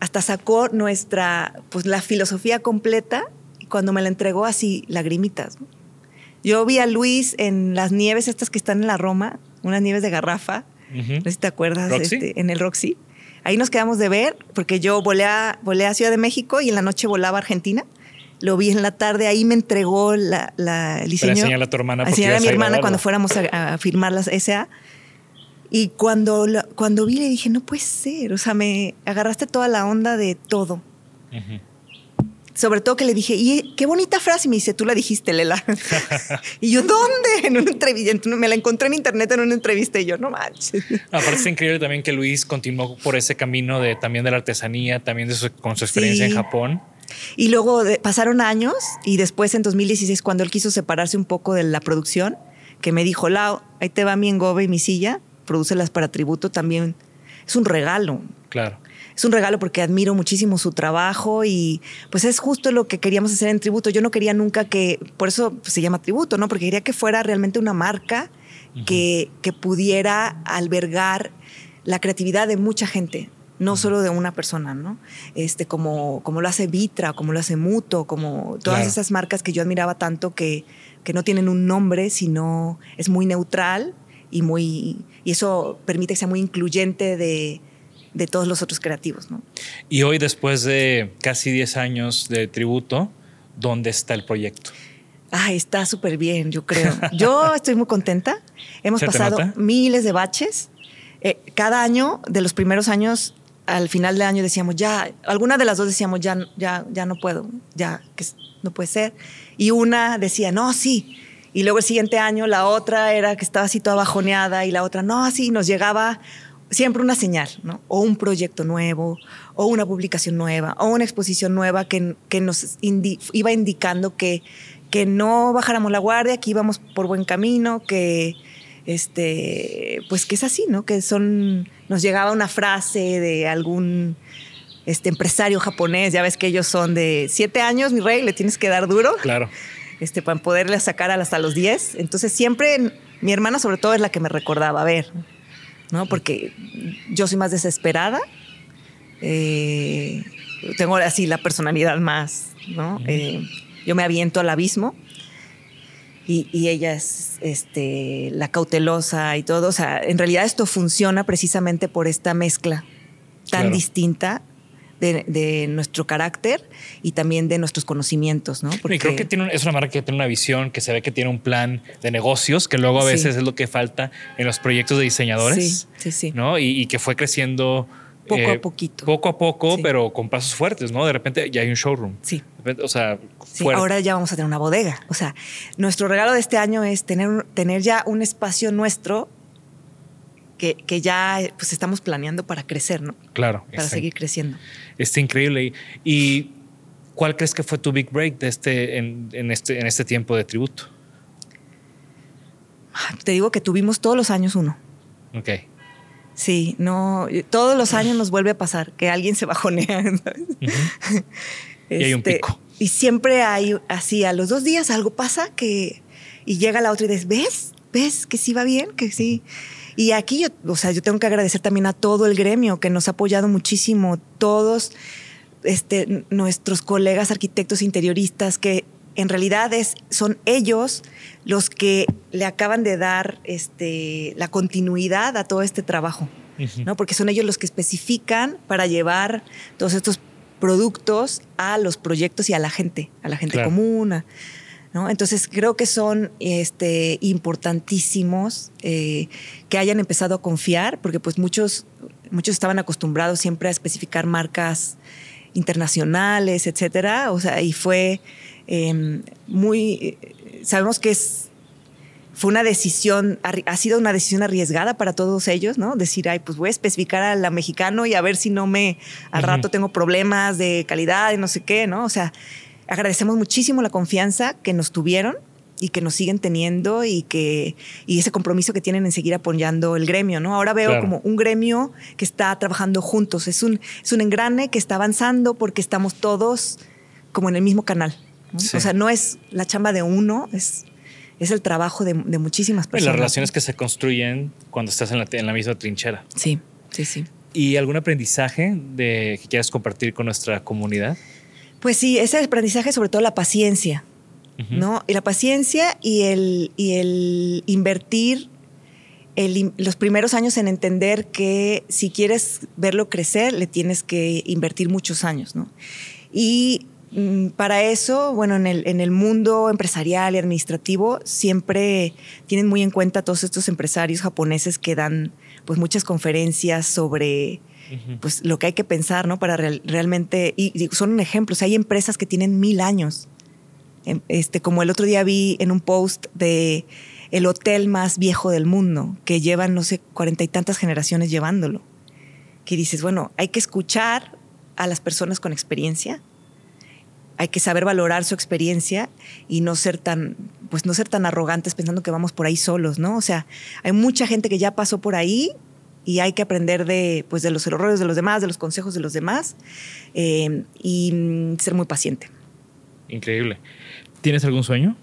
Hasta sacó nuestra, pues la filosofía completa y cuando me la entregó así, lagrimitas. ¿no? Yo vi a Luis en las nieves estas que están en la Roma, unas nieves de garrafa, Ujú. no sé si te acuerdas, este, en el Roxy. Ahí nos quedamos de ver porque yo volé a, volé a Ciudad de México y en la noche volaba a Argentina. Lo vi en la tarde, ahí me entregó la, la- el diseño. enseñarle a tu hermana enseñarle a mi a hermana cuando fuéramos a, a firmar las SA. Y cuando, cuando vi le dije, no puede ser, o sea, me agarraste toda la onda de todo. Sobre todo que le dije, y qué bonita frase, y me dice, tú la dijiste, Lela. [laughs] y yo, ¿dónde? En una entrevista, me la encontré en internet en una entrevista y yo, no manches. Aparte es increíble también que Luis continuó por ese camino de también de la artesanía, también de su- con su experiencia Sí. en Japón. Y luego de- pasaron años y después en 2016, cuando él quiso separarse un poco de la producción, que me dijo, Lau, ahí te va mi engobe y mi silla, prodúcelas para tributo también. Es un regalo. Claro. Es un regalo porque admiro muchísimo su trabajo y pues es justo lo que queríamos hacer en tributo. Yo no quería nunca que, por eso pues, se llama tributo, ¿no? Porque quería que fuera realmente una marca que, que pudiera albergar la creatividad de mucha gente, no solo de una persona, ¿no? Este, como, como lo hace Vitra, como lo hace Muto, como todas Claro. esas marcas que yo admiraba tanto que, que no tienen un nombre, sino es muy neutral y muy y eso permite que sea muy incluyente de, de todos los otros creativos, ¿no? Y hoy, después de casi 10 años de tributo, ¿dónde está el proyecto? Ay, está súper bien, yo creo. [laughs] Yo estoy muy contenta. Hemos ¿Se te pasado miles de baches. Eh, cada año, de los primeros años, al final del año decíamos, ya, alguna de las dos decíamos, ya, ya, ya no puedo, ya, que no puede ser. Y una decía, no, sí. Y luego el siguiente año la otra era que estaba así toda bajoneada y la otra, no, así nos llegaba siempre una señal, ¿no? O un proyecto nuevo, o una publicación nueva, o una exposición nueva que, que nos indi- iba indicando que, que no bajáramos la guardia, que íbamos por buen camino, que este, pues que es así, ¿no? Que son, nos llegaba una frase de algún este empresario japonés, ya ves que ellos son de siete años, mi rey, le tienes que dar duro Claro. este, para poderle sacar hasta los 10. Entonces siempre mi hermana sobre todo es la que me recordaba, a ver, ¿no? Porque yo soy más desesperada, eh, tengo así la personalidad más, ¿no? Eh, yo me aviento al abismo y, y ella es este, la cautelosa y todo. O sea, en realidad esto funciona precisamente por esta mezcla tan Claro. distinta de, de nuestro carácter y también de nuestros conocimientos, ¿no? y creo que tiene un- es una marca que tiene una visión, que se ve que tiene un plan de negocios, que luego a Sí. veces es lo que falta en los proyectos de diseñadores. Sí, sí, sí. ¿no? Y, y que fue creciendo Poco eh, a poquito. Poco a poco, Sí. pero con pasos fuertes, ¿no? De repente ya hay un showroom. Sí. Repente, o sea, Sí, ahora ya vamos a tener una bodega. O sea, nuestro regalo de este año es tener, tener ya un espacio nuestro que, que ya pues estamos planeando para crecer, ¿no? Claro. Para seguir creciendo. Está increíble. ¿Y cuál crees que fue tu big break de este, en, en este, en este tiempo de tributo? Ah, Te digo que tuvimos todos los años uno. Ok. Sí, no, todos los años nos vuelve a pasar que alguien se bajonea. [laughs] ¿sabes? Y hay un Este, pico. Y siempre hay así, a los dos días algo pasa que. Y llega la otra y dices, ¿ves? ¿Ves que sí va bien? Que sí. Y aquí yo, o sea, yo tengo que agradecer también a todo el gremio que nos ha apoyado muchísimo, todos este, nuestros colegas arquitectos interioristas que en realidad es, son ellos los que le acaban de dar este, la continuidad a todo este trabajo. ¿no? Porque son ellos los que especifican para llevar todos estos productos a los proyectos y a la gente, a la gente Claro. común. a- ¿no? Entonces creo que son este, importantísimos eh, que hayan empezado a confiar, porque pues muchos, muchos estaban acostumbrados siempre a especificar marcas internacionales, etcétera. O sea, y fue eh, muy. eh, Sabemos que es fue una decisión, ha sido una decisión arriesgada para todos ellos, ¿no? Decir, ay, pues voy a especificar a la mexicano y a ver si no me, al rato tengo problemas de calidad y no sé qué, ¿no? O sea, agradecemos muchísimo la confianza que nos tuvieron y que nos siguen teniendo y que y ese compromiso que tienen en seguir apoyando el gremio, ¿no? Ahora veo Claro. como un gremio que está trabajando juntos, es un es un engrane que está avanzando porque estamos todos como en el mismo canal. ¿no? Sí. O sea, no es la chamba de uno, es es el trabajo de, de muchísimas Y personas. las relaciones que se construyen cuando estás en la, en la misma trinchera. Sí, sí, sí. ¿Y algún aprendizaje de, que quieras compartir con nuestra comunidad? Pues sí, ese aprendizaje, sobre todo la paciencia, ¿no? Y la paciencia y el, y el invertir el los primeros años en entender que si quieres verlo crecer, le tienes que invertir muchos años, ¿no? Y mm, para eso, bueno, en el, en el mundo empresarial y administrativo siempre tienen muy en cuenta todos estos empresarios japoneses que dan pues muchas conferencias sobre pues lo que hay que pensar, ¿no? Para real- realmente, y, son un ejemplo, hay empresas que tienen mil años. Em, Este, como el otro día vi en un post de el hotel más viejo del mundo, que llevan, no sé, cuarenta y tantas generaciones llevándolo. Que dices, bueno, hay que escuchar a las personas con experiencia, hay que saber valorar su experiencia y no ser tan, pues no ser tan arrogantes pensando que vamos por ahí solos, ¿no? O sea, hay mucha gente que ya pasó por ahí y hay que aprender de, pues, de los errores de los demás, de los consejos de los demás eh, y mm, ser muy paciente. Increíble. ¿Tienes algún sueño?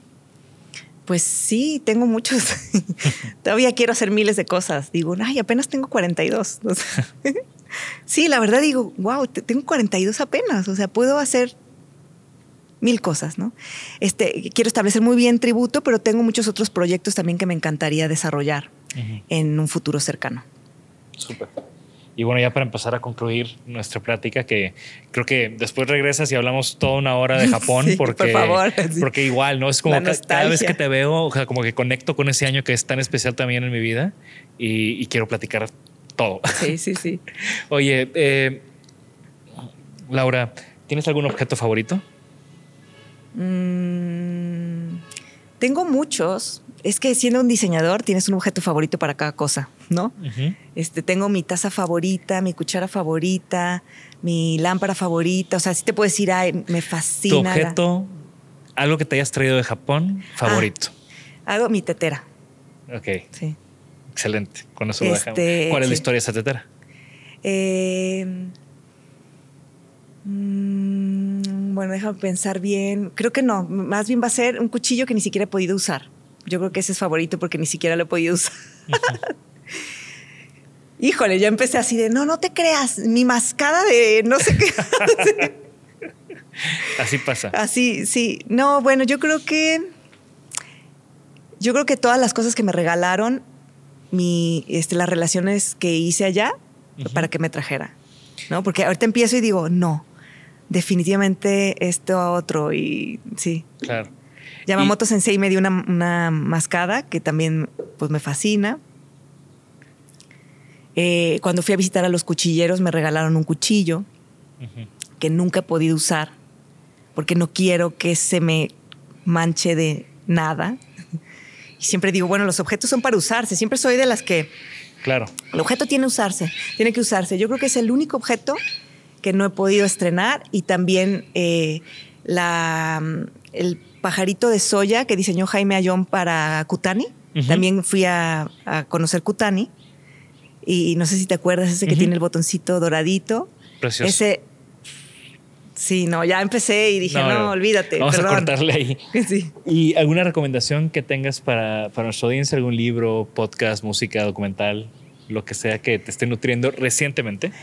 Pues sí, tengo muchos. [laughs] Todavía quiero hacer miles de cosas. Digo, ay, apenas tengo 42. O sea, sí, la verdad digo, wow, te- tengo 42 apenas. O sea, puedo hacer mil cosas, ¿no? Este, quiero establecer muy bien tributo, pero tengo muchos otros proyectos también que me encantaría desarrollar en un futuro cercano. Súper. Y bueno, ya para empezar a concluir nuestra plática, que creo que después regresas y hablamos toda una hora de [laughs] Japón, Sí, por porque, favor, [laughs] sí. porque igual, ¿no? Es como cada vez que te veo, o sea, como que conecto con ese año que es tan especial también en mi vida y, y quiero platicar todo. Sí, sí, sí. [laughs] Oye, eh, Laura, ¿tienes algún objeto favorito? Mm, tengo muchos. Es que siendo un diseñador tienes un objeto favorito para cada cosa, ¿no? Este, tengo mi taza favorita, mi cuchara favorita, mi lámpara favorita. O sea, sí te puedo decir, ay, me Tu fascina. la- objeto, algo que te hayas traído de Japón, favorito. Hago mi tetera, Ok, sí. excelente. Con eso lo Este, dejamos. ¿Cuál es la historia de esa tetera? Eh, mm, bueno, déjame pensar bien. Creo que no. Más bien va a ser un cuchillo que ni siquiera he podido usar. Yo creo que ese es favorito porque ni siquiera lo he podido usar. Híjole, ya empecé así de, no, no te creas, mi mascada de no sé qué. [laughs] Así pasa. Así, sí. No, bueno, yo creo que. Yo creo que todas las cosas que me regalaron, mi, este, las relaciones que hice allá, para que me trajera. ¿No? Porque ahorita empiezo y digo, no, definitivamente esto a otro. Y sí. Claro. Yamamoto Sensei me dio una, una mascada que también pues me fascina. Eh, cuando fui a visitar a los cuchilleros me regalaron un cuchillo que nunca he podido usar porque no quiero que se me manche de nada. Y siempre digo, bueno, los objetos son para usarse. Siempre soy de las que... Claro. El objeto tiene que usarse, tiene que usarse. Yo creo que es el único objeto que no he podido estrenar y también eh, la, el pajarito de soya que diseñó Jaime Ayón para Kutani. También fui a, conocer Kutani y no sé si te acuerdas, ese que tiene el botoncito doradito. Precioso. Ese Sí, no, ya empecé y dije, no, olvídate. Vamos a cortarle ahí. [laughs] Sí. ¿Y alguna recomendación que tengas para, para nuestra audiencia? ¿Algún libro, podcast, música, documental, lo que sea que te esté nutriendo recientemente? Mm, mm, mm,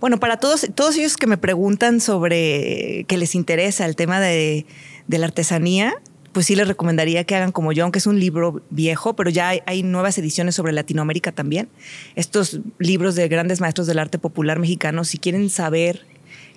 bueno, para todos, todos ellos que me preguntan sobre que les interesa el tema de, de la artesanía, pues sí les recomendaría que hagan como yo, aunque es un libro viejo, pero ya hay, nuevas ediciones sobre Latinoamérica también. Estos libros de grandes maestros del arte popular mexicano, si quieren saber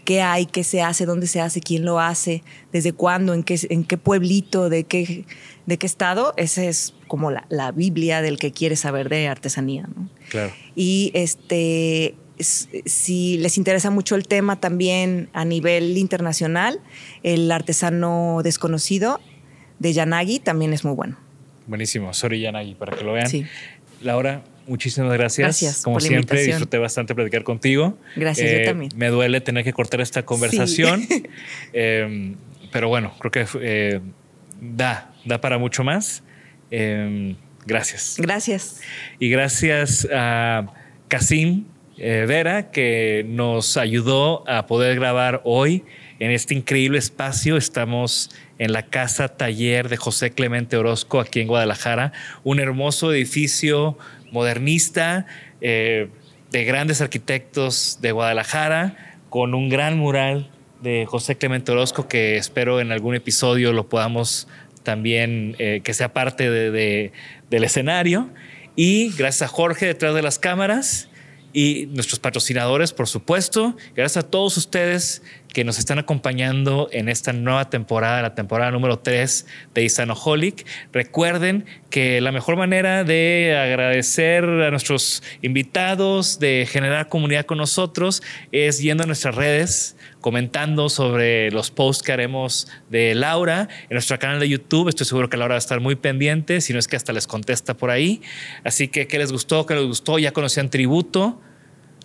qué hay, qué se hace, dónde se hace, quién lo hace, desde cuándo, en qué, en qué pueblito, de qué, de qué estado, esa es como la, Biblia del que quiere saber de artesanía. Claro. Y este, si les interesa mucho el tema también a nivel internacional, el artesano desconocido de Yanagi también es muy bueno. Buenísimo, Sorry Yanagi, para que lo vean. Sí. Laura, muchísimas gracias. Gracias. Como siempre, disfruté bastante platicar contigo. Gracias, yo eh, también. Me duele tener que cortar esta conversación, [laughs] em, pero bueno, creo que eh, da, da para mucho más. Em, gracias. Gracias. Y gracias a Casim eh, Vera, que nos ayudó a poder grabar hoy en este increíble espacio. Estamos en la casa taller de José Clemente Orozco aquí en Guadalajara, un hermoso edificio modernista eh, de grandes arquitectos de Guadalajara, con un gran mural de José Clemente Orozco que espero en algún episodio lo podamos también eh, que sea parte del escenario. Y gracias a Jorge detrás de las cámaras y nuestros patrocinadores, por supuesto. Gracias a todos ustedes que nos están acompañando en esta nueva temporada, la temporada número 3 de Isanaholic. Recuerden que la mejor manera de agradecer a nuestros invitados, de generar comunidad con nosotros, es yendo a nuestras redes, comentando sobre los posts que haremos de Laura en nuestro canal de YouTube. Estoy seguro que Laura va a estar muy pendiente, si no es que hasta les contesta por ahí. Así que, ¿qué les gustó? ¿Qué les gustó? Ya conocían Tributo.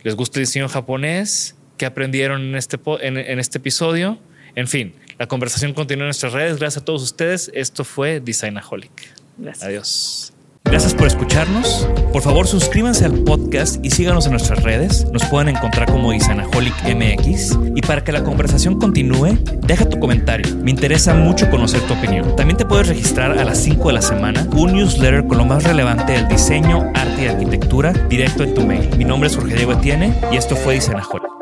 ¿Les gusta el diseño japonés? ¿Qué aprendieron en este, en, este episodio? En fin, la conversación continúa en nuestras redes. Gracias a todos ustedes. Esto fue Designaholic. Gracias. Adiós. Gracias por escucharnos. Por favor, suscríbanse al podcast y síganos en nuestras redes. Nos pueden encontrar como Designaholic MX. Y para que la conversación continúe, deja tu comentario. Me interesa mucho conocer tu opinión. También te puedes registrar a las 5 de la semana un newsletter con lo más relevante del diseño, arte y arquitectura directo en tu mail. Mi nombre es Jorge Diego Etienne y esto fue Designaholic.